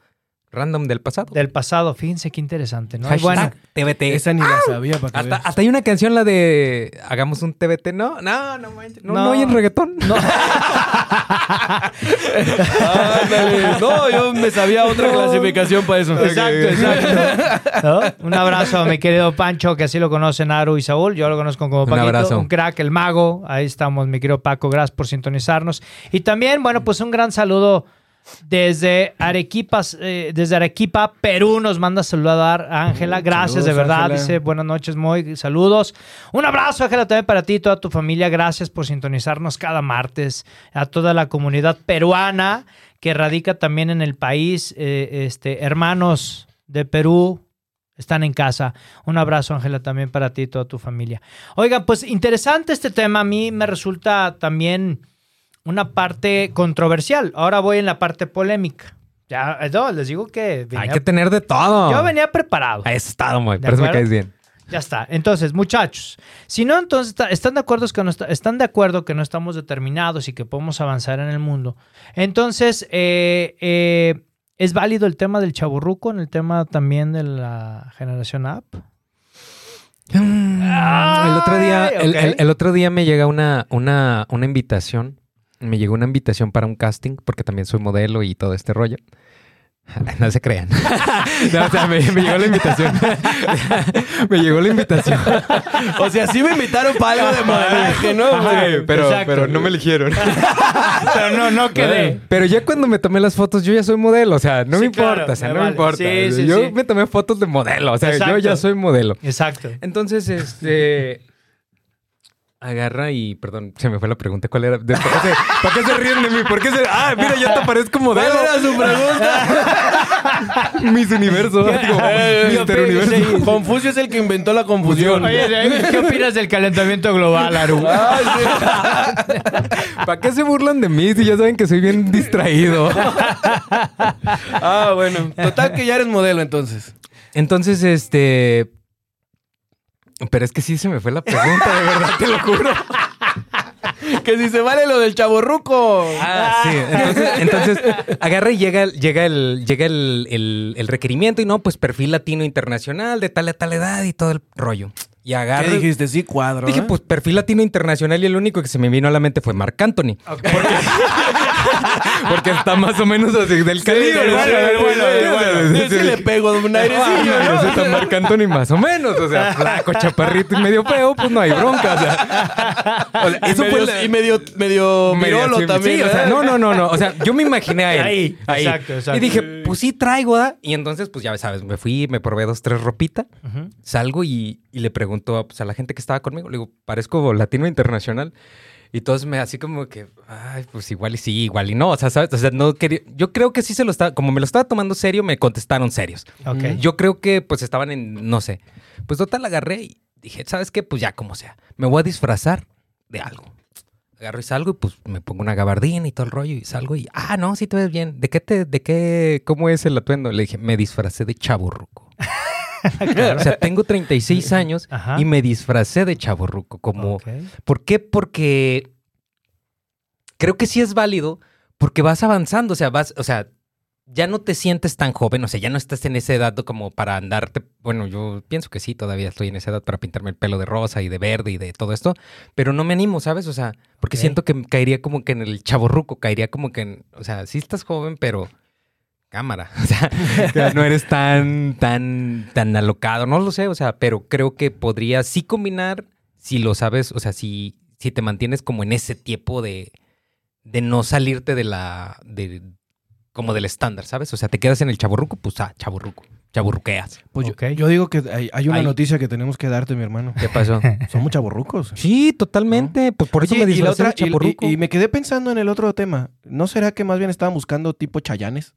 random del pasado. Del pasado, fíjense qué interesante, ¿no? Hashtag bueno, TBT. Esa ni la sabía para que Hasta, veas. hasta hay una canción, la de Hagamos un TBT. No, no, no manches. No, No. no, hay en reggaetón. no, Ándale. No, yo me sabía otra clasificación para eso. exacto, exacto. ¿No? Un abrazo a mi querido Pancho, que así lo conocen Aru y Saúl. Yo lo conozco como Un Paquito, abrazo. un crack, el mago. Ahí estamos, mi querido Paco. Gracias por sintonizarnos. Y también, bueno, pues un gran saludo desde Arequipa, eh, desde Arequipa, Perú. Nos manda a saludar a Ángela. Gracias, Saludos, de verdad. Dice, buenas noches, muy saludos. Un abrazo, Ángela, también para ti y toda tu familia. Gracias por sintonizarnos cada martes. A toda la comunidad peruana que radica también en el país. eh, este, hermanos de Perú, están en casa. Un abrazo, Ángela, también para ti y toda tu familia. Oigan, pues interesante este tema. A mí me resulta también una parte controversial. Ahora voy en la parte polémica. Ya, no, les digo que venía- Hay que tener de todo. yo venía preparado. Ahí estado, muy. ¿De Por eso me caes bien. Ya está. Entonces, muchachos, si no, entonces está- están de acuerdo que no está- están de acuerdo que no estamos determinados y que podemos avanzar en el mundo. Entonces, eh, eh, ¿es válido el tema del chaburruco en el tema también de la generación app? el otro día, el otro día me llega una, una, una invitación. Me llegó una invitación para un casting, porque también soy modelo y todo este rollo. No se crean. No, o sea, me, me llegó la invitación. me llegó la invitación. O sea, sí me invitaron para algo de modelaje, ¿no? Sí, pero, exacto. pero no me eligieron. Pero no, no quedé. Pero ya cuando me tomé las fotos, yo ya soy modelo. O sea, no Sí, me importa. claro, o sea, me no me importa. Sí, sí, yo me tomé fotos de modelo. O sea, yo ya soy modelo. Exacto. Entonces, este. Agarra y, perdón, se me fue la pregunta. ¿Cuál era? ¿De- ¿Por qué se, por qué se ríen de mí? ¿Por qué se.? Ah, mira, ya te parezco modelo. ¿Cuál era su pregunta? Mis universos. Digo, Mister Universo. Confucio es el que inventó la confusión. Oye, ¿qué opinas del calentamiento global, Aru? ¿Para qué se burlan de mí si ya saben que soy bien distraído? Ah, bueno. Total que ya eres modelo entonces. Entonces, este. Pero es que sí se me fue la pregunta, de verdad, te lo juro. Que si se vale lo del chaborruco. Ah, sí. Entonces, entonces, agarra y llega, llega, el, llega el, el- el requerimiento y no, pues perfil latino internacional de tal a tal edad y todo el rollo. Y agarra. ¿Qué dijiste? Sí, cuadro. Dije, ¿eh? pues perfil latino internacional y el único que se me vino a la mente fue Marc Anthony. Porque, porque está más o menos así del calibre. bueno, sí le pego un airecillo, Ah, ¿no? está Marc Anthony más o menos. O sea, flaco, chaparrito y medio feo, pues no hay bronca. O sea, o sea, Y eso fue medio, la- y medio, medio virolo también. sí, o sea, no, no, no, no. O sea, yo me imaginé a él. Ahí, exacto, exacto. Y dije, pues sí traigo, ¿verdad? Y entonces, pues ya sabes, me fui, me probé dos, tres ropita, salgo y, y le pregunto pues, a la gente que estaba conmigo, le digo, parezco latino internacional. Y todos me así como que, ay, pues igual y sí, igual y no. O sea, ¿sabes? O sea, no quería. Yo creo que sí se lo estaba. Como me lo estaba tomando serio, me contestaron serios. Ok. Yo creo que pues estaban en. No sé. Pues total agarré y dije, ¿sabes qué? Pues ya como sea. Me voy a disfrazar de algo. Agarro y salgo y pues me pongo una gabardina y todo el rollo y salgo y, ah, no, sí te ves bien. ¿De qué te, de qué, cómo es el atuendo? Le dije, me disfracé de chaburruco. O sea, tengo 36 años Ajá. y me disfracé de chaburruco. Como. ¿Por qué? Porque creo que sí es válido porque vas avanzando, o sea, vas, o sea, ya no te sientes tan joven, o sea, ya no estás en esa edad como para andarte, bueno, yo pienso que sí, todavía estoy en esa edad para pintarme el pelo de rosa y de verde y de todo esto, pero no me animo, ¿sabes? O sea, porque siento que caería como que en el chaborruco, caería como que, en, o sea, sí estás joven, pero cámara, o sea, no eres tan, tan, tan alocado, no lo sé, o sea, pero creo que podría sí combinar si lo sabes, o sea, si, si te mantienes como en ese tiempo de, de no salirte de la, de, como del estándar, ¿sabes? O sea, te quedas en el chaborruco, pues ah, chaborruco, chaborruqueas. Pues yo- Ok. yo, digo que hay, hay una noticia que tenemos que darte, mi hermano. ¿Qué pasó? Somos chaborrucos. sí, totalmente, pues por eso Oye, me y, la disfrazé otra, y- y me quedé pensando en el otro tema. ¿No será que más bien estaban buscando tipo chayanes?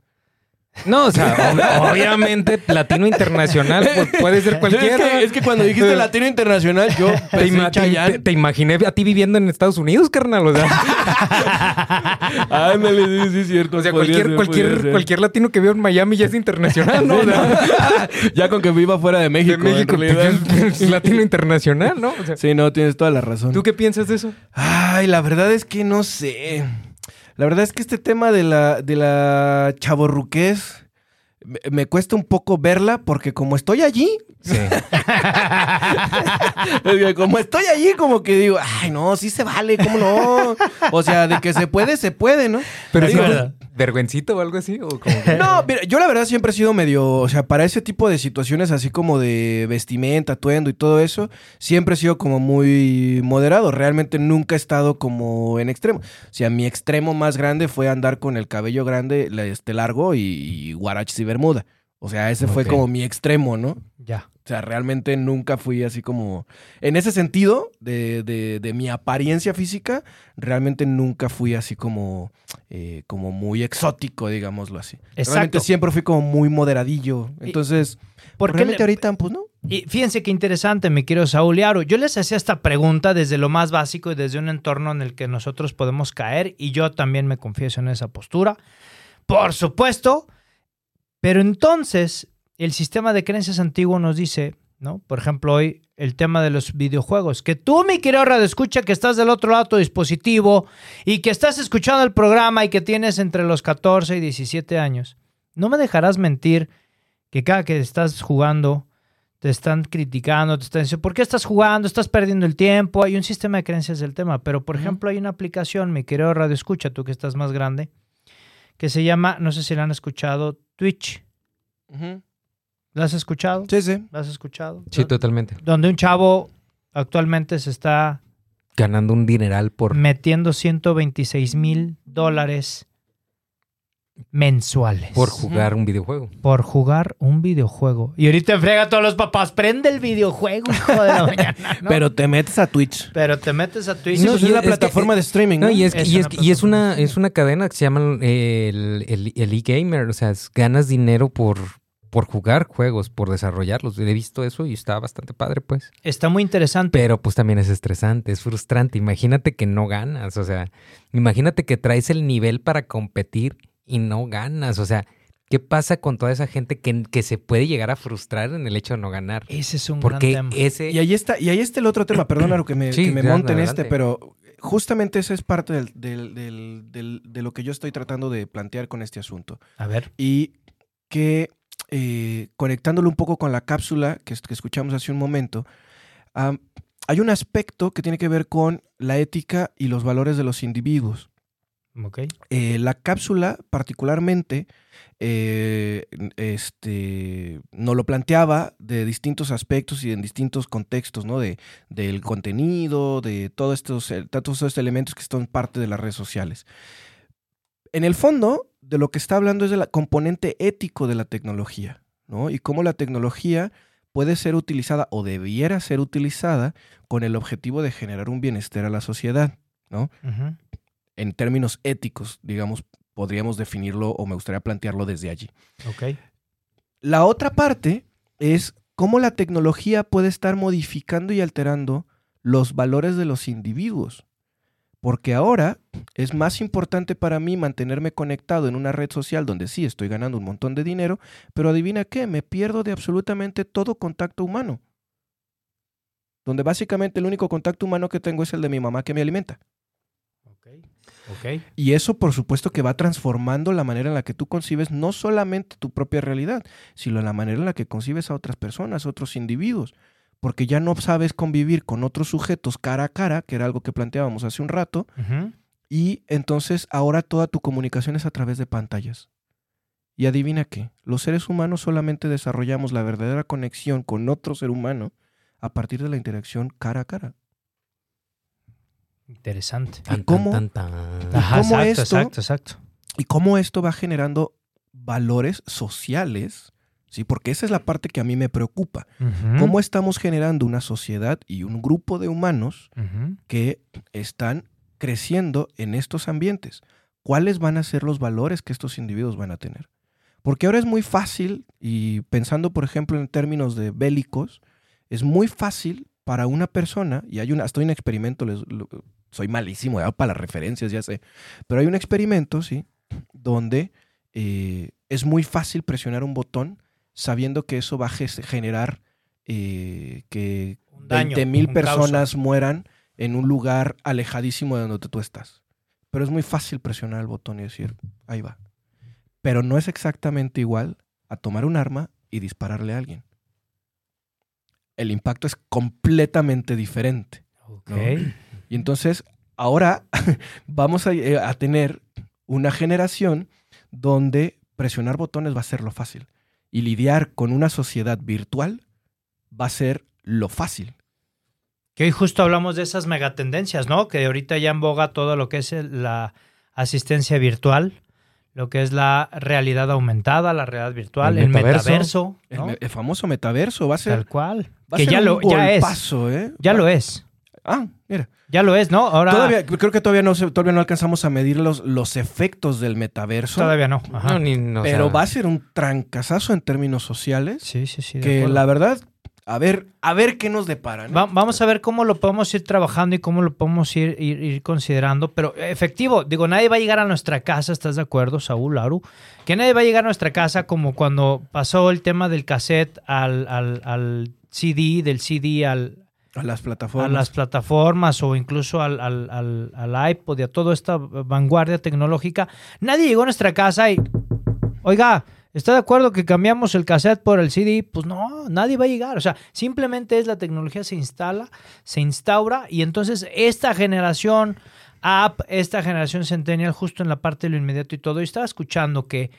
No, o sea, ob- obviamente platino internacional, pues puede ser cualquiera. Es que, es que cuando dijiste latino internacional, yo Te, ima- te- te- imaginé a ti viviendo en Estados Unidos, carnal. O sea, Ándale, sí, sí, es cierto. o sea cualquier, ser, cualquier, podría ser. cualquier latino que viva en Miami ya es internacional, ¿no? O sea, ya con que viva fuera de México. de México, pues, es latino internacional, ¿no? O sea, Sí, no, tienes toda la razón. ¿Tú qué piensas de eso? Ay, la verdad es que no sé. La verdad es que este tema de la, de la me cuesta un poco verla porque como estoy allí, Sí. como estoy allí, como que digo, ay, no, sí se vale, ¿cómo no? O sea, de que se puede, se puede, ¿no? Pero Es sí, verdad. vergüencito o algo así. ¿O como que- No, yo la verdad siempre he sido medio, o sea, para ese tipo de situaciones así como de vestimenta, atuendo y todo eso, siempre he sido como muy moderado. Realmente nunca he estado como en extremo. O sea, mi extremo más grande fue andar con el cabello grande, este largo y, y guaraches y bermuda. O sea, ese fue como mi extremo, ¿no? Ya. O sea, realmente nunca fui así como... En ese sentido, de, de- de mi apariencia física, realmente nunca fui así como, eh, como muy exótico, digámoslo así. Exacto. Realmente siempre fui como muy moderadillo. Entonces, ¿Por qué realmente le- ahorita, pues no. Y fíjense qué interesante, mi querido Saúl y Aro. Yo les hacía esta pregunta desde lo más básico y desde un entorno en el que nosotros podemos caer, y yo también me confieso en esa postura. Por supuesto. Pero entonces, el sistema de creencias antiguo nos dice, ¿no? Por ejemplo, hoy el tema de los videojuegos. Que tú, mi querido Radio Escucha, que estás del otro lado de tu dispositivo y que estás escuchando el programa y que tienes entre los 14 y 17 años, no me dejarás mentir que cada que estás jugando te están criticando, te están diciendo, ¿por qué estás jugando? Estás perdiendo el tiempo. Hay un sistema de creencias del tema, pero por ejemplo hay una aplicación, mi querido Radio Escucha, tú que estás más grande, que se llama, no sé si la han escuchado, Twitch. ¿La has escuchado? Sí, sí. ¿La has escuchado? Sí, totalmente. Donde un chavo actualmente se está Ganando un dineral por... metiendo 126 mil dólares mensuales. por jugar un videojuego. por jugar un videojuego. Y ahorita frega a todos los papás, prende el videojuego, hijo de la mañana. ¿no? Pero te metes a Twitch. Pero te metes a Twitch. No, pues y es una es que- plataforma de streaming, ¿no? No, y es, Es y es, una y es una, plataforma. es una cadena que se llama eh, el, el, el e-gamer. O sea, es- ganas dinero por, por jugar juegos, por desarrollarlos. He visto eso y está bastante padre, pues. Está muy interesante. Pero pues también es estresante, es frustrante. Imagínate que no ganas. O sea, imagínate que traes el nivel para competir y no ganas. O sea, ¿qué pasa con toda esa gente que, que se puede llegar a frustrar en el hecho de no ganar? Ese es un Porque gran tema. ese... Y ahí está, y ahí está el otro tema, perdona lo que me, Sí, que me ya, monte en adelante. este, pero justamente eso es parte del- del- del- del- de lo que yo estoy tratando de plantear con este asunto. A ver. Y que eh, conectándolo un poco con la cápsula que, es- que escuchamos hace un momento, hay un aspecto que tiene que ver con la ética y los valores de los individuos. Ok. Eh, la cápsula particularmente eh, este, nos lo planteaba de distintos aspectos y en distintos contextos, ¿no? De, del contenido, de todos estos, todos estos elementos que son parte de las redes sociales. En el fondo, de lo que está hablando es del componente ético de la tecnología, ¿no? Y cómo la tecnología puede ser utilizada o debiera ser utilizada con el objetivo de generar un bienestar a la sociedad, ¿no? En términos éticos, digamos, podríamos definirlo o me gustaría plantearlo desde allí. Ok. La otra parte es cómo la tecnología puede estar modificando y alterando los valores de los individuos. Porque ahora es más importante para mí mantenerme conectado en una red social donde sí estoy ganando un montón de dinero, pero adivina qué, me pierdo de absolutamente todo contacto humano. Donde básicamente el único contacto humano que tengo es el de mi mamá que me alimenta. Y eso, por supuesto, que va transformando la manera en la que tú concibes no solamente tu propia realidad, sino la manera en la que concibes a otras personas, a otros individuos. Porque ya no sabes convivir con otros sujetos cara a cara, que era algo que planteábamos hace un rato, y entonces ahora toda tu comunicación es a través de pantallas. Y adivina qué, los seres humanos solamente desarrollamos la verdadera conexión con otro ser humano a partir de la interacción cara a cara. Interesante. Tan, cómo- tan, tan, tan. Ajá, cómo exacto, esto- exacto, exacto. Y cómo esto va generando valores sociales, ¿sí? Porque esa es la parte que a mí me preocupa. ¿Cómo estamos generando una sociedad y un grupo de humanos que están creciendo en estos ambientes? ¿Cuáles van a ser los valores que estos individuos van a tener? Porque ahora es muy fácil, y pensando por ejemplo en términos de bélicos, es muy fácil para una persona, y hay una, hasta hay un experimento, les- lo- soy malísimo ya para las referencias, ya sé, pero hay un experimento, ¿sí? Donde eh, es muy fácil presionar un botón sabiendo que eso va a generar eh, que Un daño, 20 mil un causa. personas mueran en un lugar alejadísimo de donde tú estás. Pero es muy fácil presionar el botón y decir, ahí va. Pero no es exactamente igual a tomar un arma y dispararle a alguien. El impacto es completamente diferente. Ok. ¿no? Y entonces, ahora vamos a, eh, a tener una generación donde presionar botones va a ser lo fácil. Y lidiar con una sociedad virtual va a ser lo fácil. Que hoy justo hablamos de esas megatendencias, ¿no? Que ahorita ya en boga todo lo que es la asistencia virtual, lo que es la realidad aumentada, la realidad virtual, El el, metaverso. metaverso, El, ¿no? me- el famoso metaverso va a ser, tal cual. va a Que ser ya un lo ya es. ¿eh? Ya Va- lo es. Ah, mira. Ya lo es, ¿no? Ahora Todavía, creo que todavía no, todavía no alcanzamos a medir los, los efectos del metaverso. todavía no. Ajá. No, ni- no, o pero sea, va a ser un trancazazo en términos sociales. Sí, sí, sí. que la verdad, a ver, a ver qué nos depara. ¿no? Va- vamos a ver cómo lo podemos ir trabajando y cómo lo podemos ir, ir- ir considerando. Pero efectivo, digo, nadie va a llegar a nuestra casa, ¿estás de acuerdo, Saúl, Laru? Que nadie va a llegar a nuestra casa como cuando pasó el tema del cassette al, al- al CD, del CD al, A las a plataformas. las plataformas o incluso al, al- al- al iPod y a toda esta vanguardia tecnológica. Nadie llegó a nuestra casa y, oiga, ¿está de acuerdo que cambiamos el cassette por el CD? Pues no, nadie va a llegar. O sea, simplemente es la tecnología se instala, se instaura y entonces esta generación app, esta generación centennial, justo en la parte de lo inmediato y todo, y estaba escuchando que eh,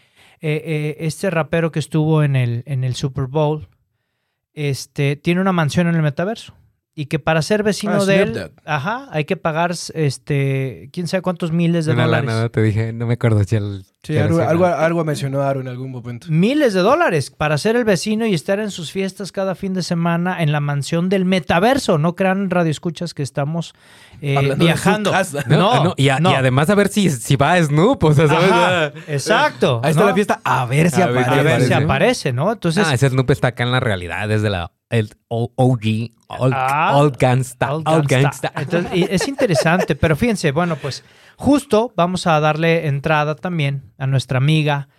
eh, este rapero que estuvo en el, en el Super Bowl, este, tiene una mansión en el metaverso. Y que para ser vecino Ah, de él, ajá, hay que pagar este, quién sabe cuántos miles de una dólares. lana, te dije, no me acuerdo si el... Sí, algo, sí, algo, mencionó Aaron en algún momento. Miles de dólares para ser el vecino y estar en sus fiestas cada fin de semana en la mansión del metaverso. No crean radioescuchas que estamos eh, viajando. casa. No, No, no, y, a- no. y además a ver si, si va a Snoop, o sea, ¿sabes? Ajá, Ah, exacto. Ahí está ¿no? la fiesta, a ver si A ver, aparece. A ver si aparece. ¿no? Entonces, ah, ese Snoop está acá en la realidad, desde la el OG, Old, Ah, old Gangsta, Old Old Gangsta. Gangsta. Entonces, y es interesante, pero fíjense, bueno, pues justo vamos a darle entrada también a nuestra amiga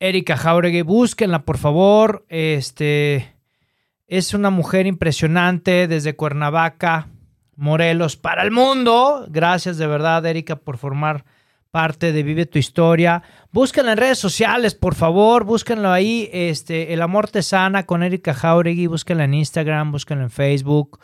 Erika Jauregui. Búsquenla, por favor. Este es una mujer impresionante desde Cuernavaca, Morelos, para el mundo. Gracias de verdad, Erika, por formar parte de Vive tu Historia. Búsquenla en redes sociales, por favor. Búsquenlo ahí. Este, El Amor Te Sana con Erika Jauregui. Búsquenla en Instagram, búsquenla en Facebook.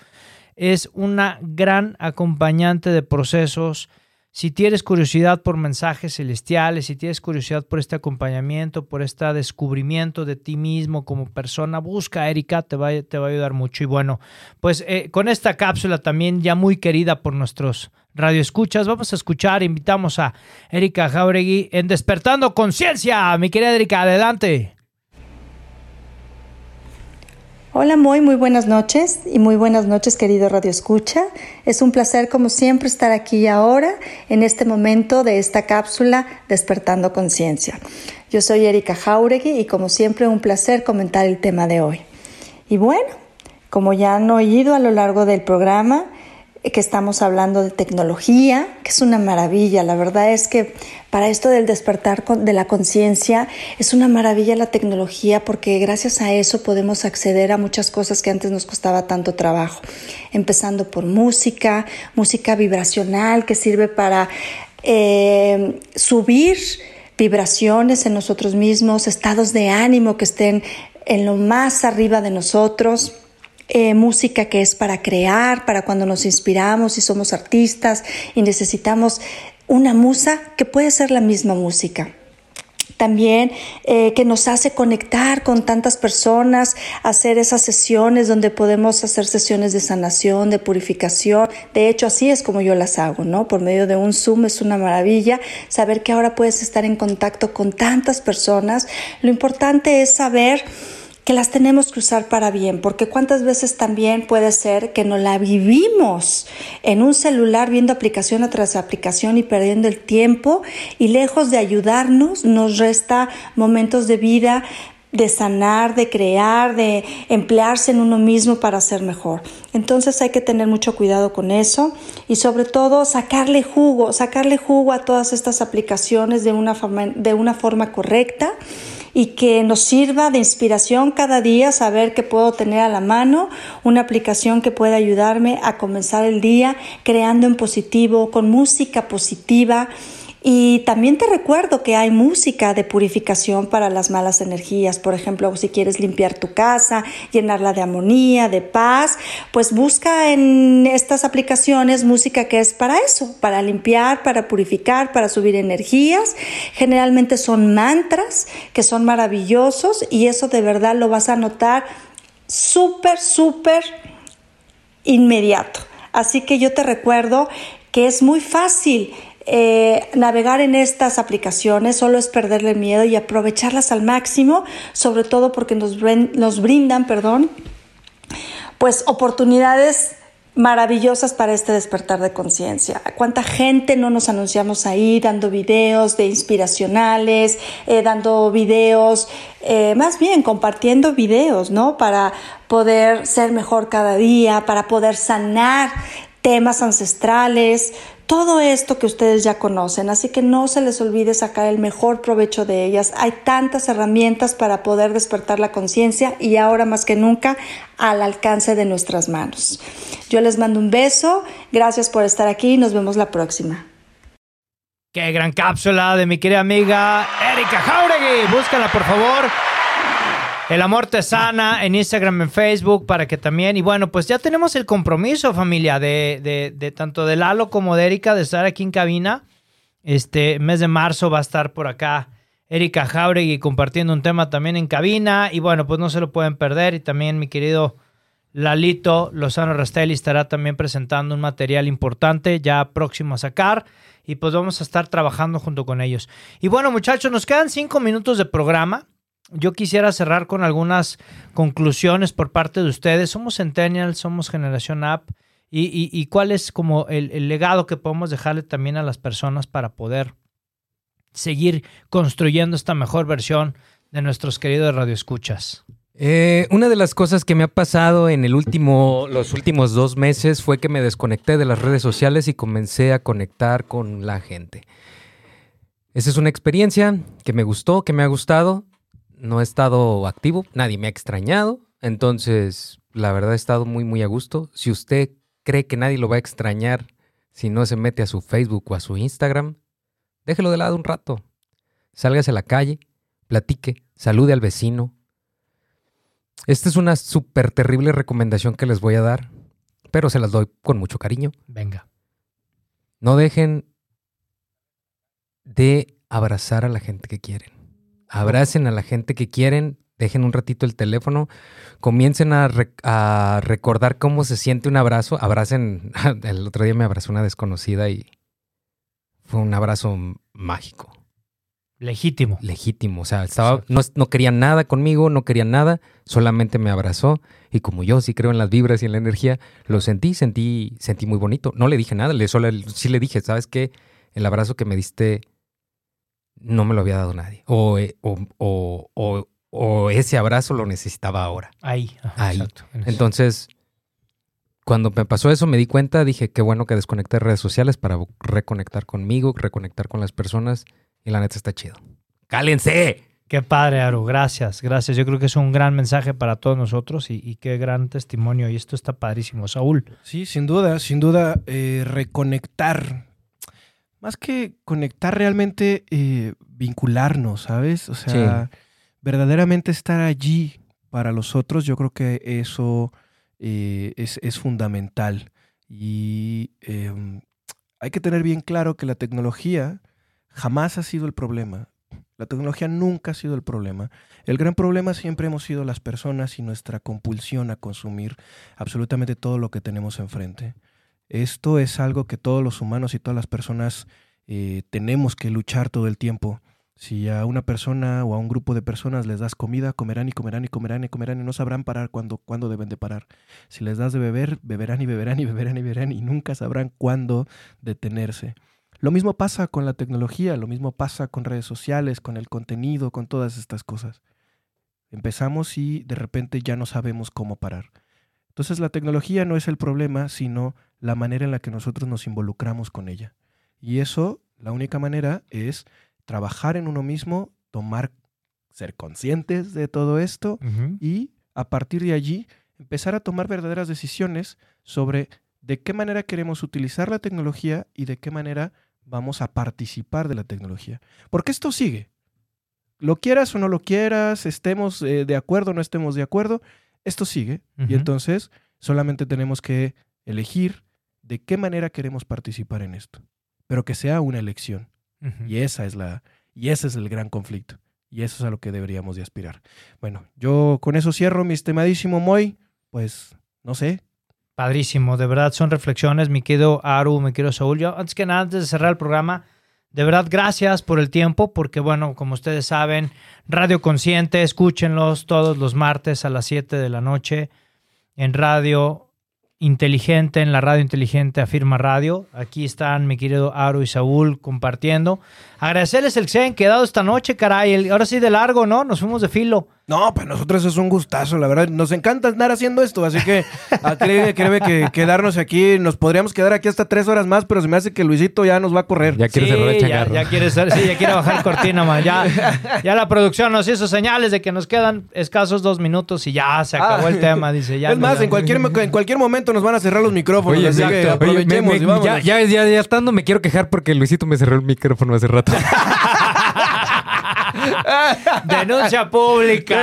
Es una gran acompañante de procesos. Si tienes curiosidad por mensajes celestiales, si tienes curiosidad por este acompañamiento, por este descubrimiento de ti mismo como persona, busca a Erika, te va, te a ayudar mucho. Y bueno, pues eh, con esta cápsula también ya muy querida por nuestros radioescuchas, vamos a escuchar, invitamos a Erika Jauregui en Despertando Conciencia. Mi querida Erika, adelante. Hola, muy, muy buenas noches y muy buenas noches, querido Radio Escucha. Es un placer, como siempre, estar aquí ahora en este momento de esta cápsula Despertando Conciencia. Yo soy Erika Jauregui y, como siempre, un placer comentar el tema de hoy. Y bueno, como ya han oído a lo largo del programa, que estamos hablando de tecnología, que es una maravilla. La verdad es que para esto del despertar de la conciencia es una maravilla la tecnología porque gracias a eso podemos acceder a muchas cosas que antes nos costaba tanto trabajo. Empezando por música, música vibracional que sirve para eh, subir vibraciones en nosotros mismos, estados de ánimo que estén en lo más arriba de nosotros. Eh, música que es para crear, para cuando nos inspiramos y somos artistas y necesitamos una musa que puede ser la misma música también eh, que nos hace conectar con tantas personas, hacer esas sesiones donde podemos hacer sesiones de sanación, de purificación. De hecho, así es como yo las hago, ¿no? Por medio de un Zoom es una maravilla saber que ahora puedes estar en contacto con tantas personas. Lo importante es saber que las tenemos que usar para bien, porque cuántas veces también puede ser que nos la vivimos en un celular viendo aplicación tras aplicación y perdiendo el tiempo y lejos de ayudarnos nos resta momentos de vida de sanar, de crear, de emplearse en uno mismo para ser mejor. Entonces hay que tener mucho cuidado con eso y sobre todo sacarle jugo, sacarle jugo a todas estas aplicaciones de una forma, de una forma correcta y que nos sirva de inspiración cada día saber que puedo tener a la mano una aplicación que pueda ayudarme a comenzar el día creando en positivo, con música positiva y también te recuerdo que hay música de purificación para las malas energías. Por ejemplo, si quieres limpiar tu casa, llenarla de armonía, de paz, pues busca en estas aplicaciones música que es para eso, para limpiar, para purificar, para subir energías. Generalmente son mantras que son maravillosos y eso de verdad lo vas a notar súper, súper inmediato. Así que yo te recuerdo que es muy fácil eh, navegar en estas aplicaciones solo es perderle miedo y aprovecharlas al máximo, sobre todo porque nos, nos brindan, perdón, pues oportunidades maravillosas para este despertar de conciencia. ¿Cuánta gente no nos anunciamos ahí dando videos de inspiracionales, eh, dando videos, eh, más bien compartiendo videos, ¿no? Para poder ser mejor cada día, para poder sanar temas ancestrales, todo esto que ustedes ya conocen, así que no se les olvide sacar el mejor provecho de ellas. Hay tantas herramientas para poder despertar la conciencia y ahora más que nunca al alcance de nuestras manos. Yo les mando un beso, gracias por estar aquí y nos vemos la próxima. Qué gran cápsula de mi querida amiga Erika Jauregui. Búscala por favor el amor te sana en Instagram, en Facebook, para que también. Y bueno, pues ya tenemos el compromiso, familia, de, de, tanto de Lalo como de Erika, de estar aquí en cabina. Este mes de marzo va a estar por acá Erika Jauregui compartiendo un tema también en cabina. Y bueno, pues no se lo pueden perder. Y también mi querido Lalito Lozano Rastelli estará también presentando un material importante ya próximo a sacar. Y pues vamos a estar trabajando junto con ellos. Y bueno, muchachos, nos quedan cinco minutos de programa yo quisiera cerrar con algunas conclusiones por parte de ustedes. Somos Centennials, somos Generación App. Y, cuál es como el, legado que podemos dejarle también a las personas para poder seguir construyendo esta mejor versión de nuestros queridos radioescuchas. Eh, una de las cosas que me ha pasado en el último, los últimos dos meses fue que me desconecté de las redes sociales y comencé a conectar con la gente. Esa es una experiencia que me gustó, que me ha gustado no he estado activo, nadie me ha extrañado, entonces la verdad he estado muy muy a gusto. Si usted cree que nadie lo va a extrañar si no se mete a su Facebook o a su Instagram, déjelo de lado un rato. Sálgase a la calle, platique, salude al vecino. Esta es una súper terrible recomendación que les voy a dar, pero se las doy con mucho cariño. Venga. No dejen de abrazar a la gente que quieren. Abracen a la gente que quieren, dejen un ratito el teléfono, comiencen a, recordar cómo se siente un abrazo. Abracen, el otro día me abrazó una desconocida y fue un abrazo mágico. Legítimo. Legítimo. O sea, estaba, no, no quería nada conmigo, no quería nada, solamente me abrazó. Y como yo sí creo en las vibras y en la energía, lo sentí, sentí, sentí muy bonito. No le dije nada, le, solo, sí le dije, ¿sabes qué? El abrazo que me diste no me lo había dado nadie. O, eh, o, ese abrazo lo necesitaba ahora. Ahí. Ahí. Entonces, cuando me pasó eso, me di cuenta, dije, qué bueno que desconecté redes sociales para reconectar conmigo, reconectar con las personas. Y la neta está chido. ¡Cálense! Qué padre, Aru. Gracias, gracias. Yo creo que es un gran mensaje para todos nosotros y, qué gran testimonio. Y esto está padrísimo. Saúl. Sí, sin duda, sin duda, eh, reconectar más que conectar realmente, eh, vincularnos, ¿sabes? O sea, verdaderamente estar allí para los otros, yo creo que eso eh, es, es, fundamental. Y em, hay que tener bien claro que la tecnología jamás ha sido el problema. La tecnología nunca ha sido el problema. El gran problema siempre hemos sido las personas y nuestra compulsión a consumir absolutamente todo lo que tenemos enfrente. Esto es algo que todos los humanos y todas las personas eh, tenemos que luchar todo el tiempo. Si a una persona o a un grupo de personas les das comida, comerán y comerán y comerán y comerán y no sabrán parar cuándo, cuándo deben de parar. Si les das de beber, beberán y beberán y beberán y beberán y nunca sabrán cuándo detenerse. Lo mismo pasa con la tecnología, lo mismo pasa con redes sociales, con el contenido, con todas estas cosas. Empezamos y de repente ya no sabemos cómo parar. Entonces la tecnología no es el problema, sino la manera en la que nosotros nos involucramos con ella. Y eso, la única manera es trabajar en uno mismo, tomar, ser conscientes de todo esto y a partir de allí empezar a tomar verdaderas decisiones sobre de qué manera queremos utilizar la tecnología y de qué manera vamos a participar de la tecnología. Porque esto sigue. Lo quieras o no lo quieras, estemos eh, de acuerdo o no estemos de acuerdo, esto sigue. Y entonces solamente tenemos que elegir de qué manera queremos participar en esto. Pero que sea una elección. Y esa es la, y ese es el gran conflicto. Y eso es a lo que deberíamos de aspirar. Bueno, yo con eso cierro, mi estimadísimo Moy. Pues, no sé, Padrísimo, de verdad son reflexiones, mi querido Aru, mi querido Saúl. Yo, antes que nada, antes de cerrar el programa, de verdad, gracias por el tiempo, porque bueno, como ustedes saben, Radio Consciente, escúchenlos todos los martes a las 7 de la noche en Radio Inteligente, en la Radio Inteligente Afirma Radio. Aquí están mi querido Aru y Saúl compartiendo. Agradecerles el que se hayan quedado esta noche, caray. ahora sí de largo, ¿no? Nos fuimos de filo. No, pues nosotros es un gustazo, la verdad. Nos encanta andar haciendo esto, así que ah, créeme, que quedarnos aquí, nos podríamos quedar aquí hasta tres horas más, pero se me hace que Luisito ya nos va a correr. Ya quiere cerrar el ya, ya, quiere sí, ya quiere bajar cortina, man. Ya, ya la producción nos hizo señales de que nos quedan escasos dos minutos y ya se acabó el ah. tema, dice. Ya es más, en cualquier, en cualquier momento nos van a cerrar los micrófonos, así que aprovechemos y vamos. Ya, ya, ya, ya estando me quiero quejar porque Luisito me cerró el micrófono hace rato. Denuncia pública.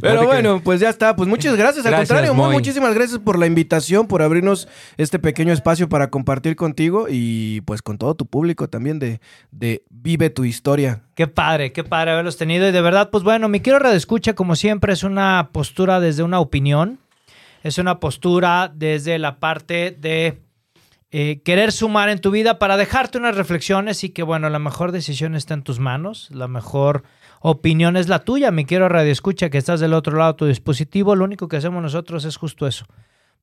Pero bueno, pues ya está. Pues muchas gracias. Al contrario, muchísimas gracias por la invitación, por abrirnos este pequeño espacio para compartir contigo y pues con todo tu público también de, de Vive tu historia. Qué padre, qué padre haberlos tenido. Y de verdad, pues bueno, mi quiero redescucha, como siempre, es una postura desde una opinión. Es una postura desde la parte de eh, querer sumar en tu vida para dejarte unas reflexiones y que, bueno, la mejor decisión está en tus manos, la mejor opinión es la tuya. Me quiero radio escucha que estás del otro lado de tu dispositivo. Lo único que hacemos nosotros es justo eso,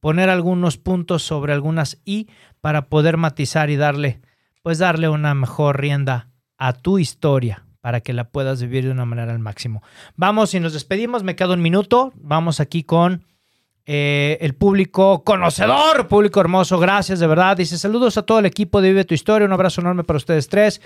poner algunos puntos sobre algunas i para poder matizar y darle, pues darle una mejor rienda a tu historia para que la puedas vivir de una manera al máximo. Vamos y nos despedimos, me queda un minuto. Vamos aquí con eh, el público conocedor, público hermoso, gracias de verdad. Dice saludos a todo el equipo de Vive tu Historia, un abrazo enorme para ustedes tres.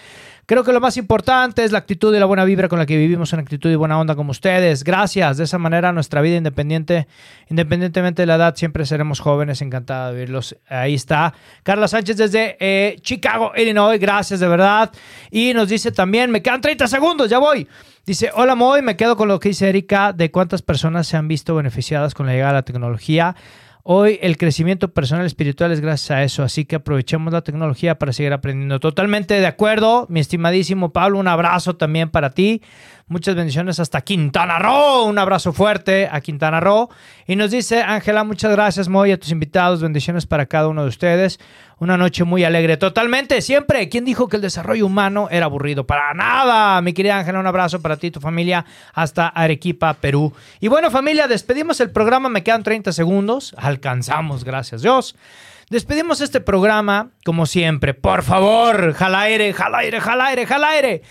Creo que lo más importante es la actitud y la buena vibra con la que vivimos en actitud y buena onda como ustedes. Gracias. De esa manera nuestra vida independiente, independientemente de la edad, siempre seremos jóvenes. Encantada de verlos. Ahí está. Carla Sánchez desde eh, Chicago, Illinois. Gracias de verdad. Y nos dice también, me quedan 30 segundos, ya voy. Dice, hola Moy, me quedo con lo que dice Erika de cuántas personas se han visto beneficiadas con la llegada de la tecnología. Hoy el crecimiento personal espiritual es gracias a eso, así que aprovechemos la tecnología para seguir aprendiendo. Totalmente de acuerdo, mi estimadísimo Pablo, un abrazo también para ti. Muchas bendiciones hasta Quintana Roo. Un abrazo fuerte a Quintana Roo. Y nos dice Ángela, muchas gracias, Moy, a tus invitados. Bendiciones para cada uno de ustedes. Una noche muy alegre. Totalmente, siempre. ¿Quién dijo que el desarrollo humano era aburrido? Para nada. Mi querida Ángela, un abrazo para ti y tu familia hasta Arequipa, Perú. Y bueno, familia, despedimos el programa. Me quedan 30 segundos. Alcanzamos, gracias Dios. Despedimos este programa, como siempre. Por favor, jala aire, jala aire, jala aire, jala aire.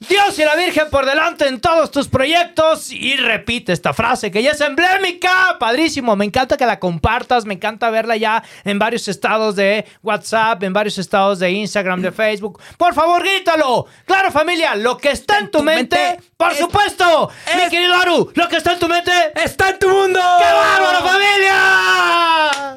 Dios y la Virgen por delante en todos tus proyectos. Y repite esta frase que ya es emblémica. Padrísimo. Me encanta que la compartas. Me encanta verla ya en varios estados de WhatsApp, en varios estados de Instagram, de Facebook. Por favor, grítalo. Claro, familia. Lo que está en tu, mente, por supuesto. mi querido Aru, lo que está en tu mente está en tu mundo. ¡Qué bárbaro, familia!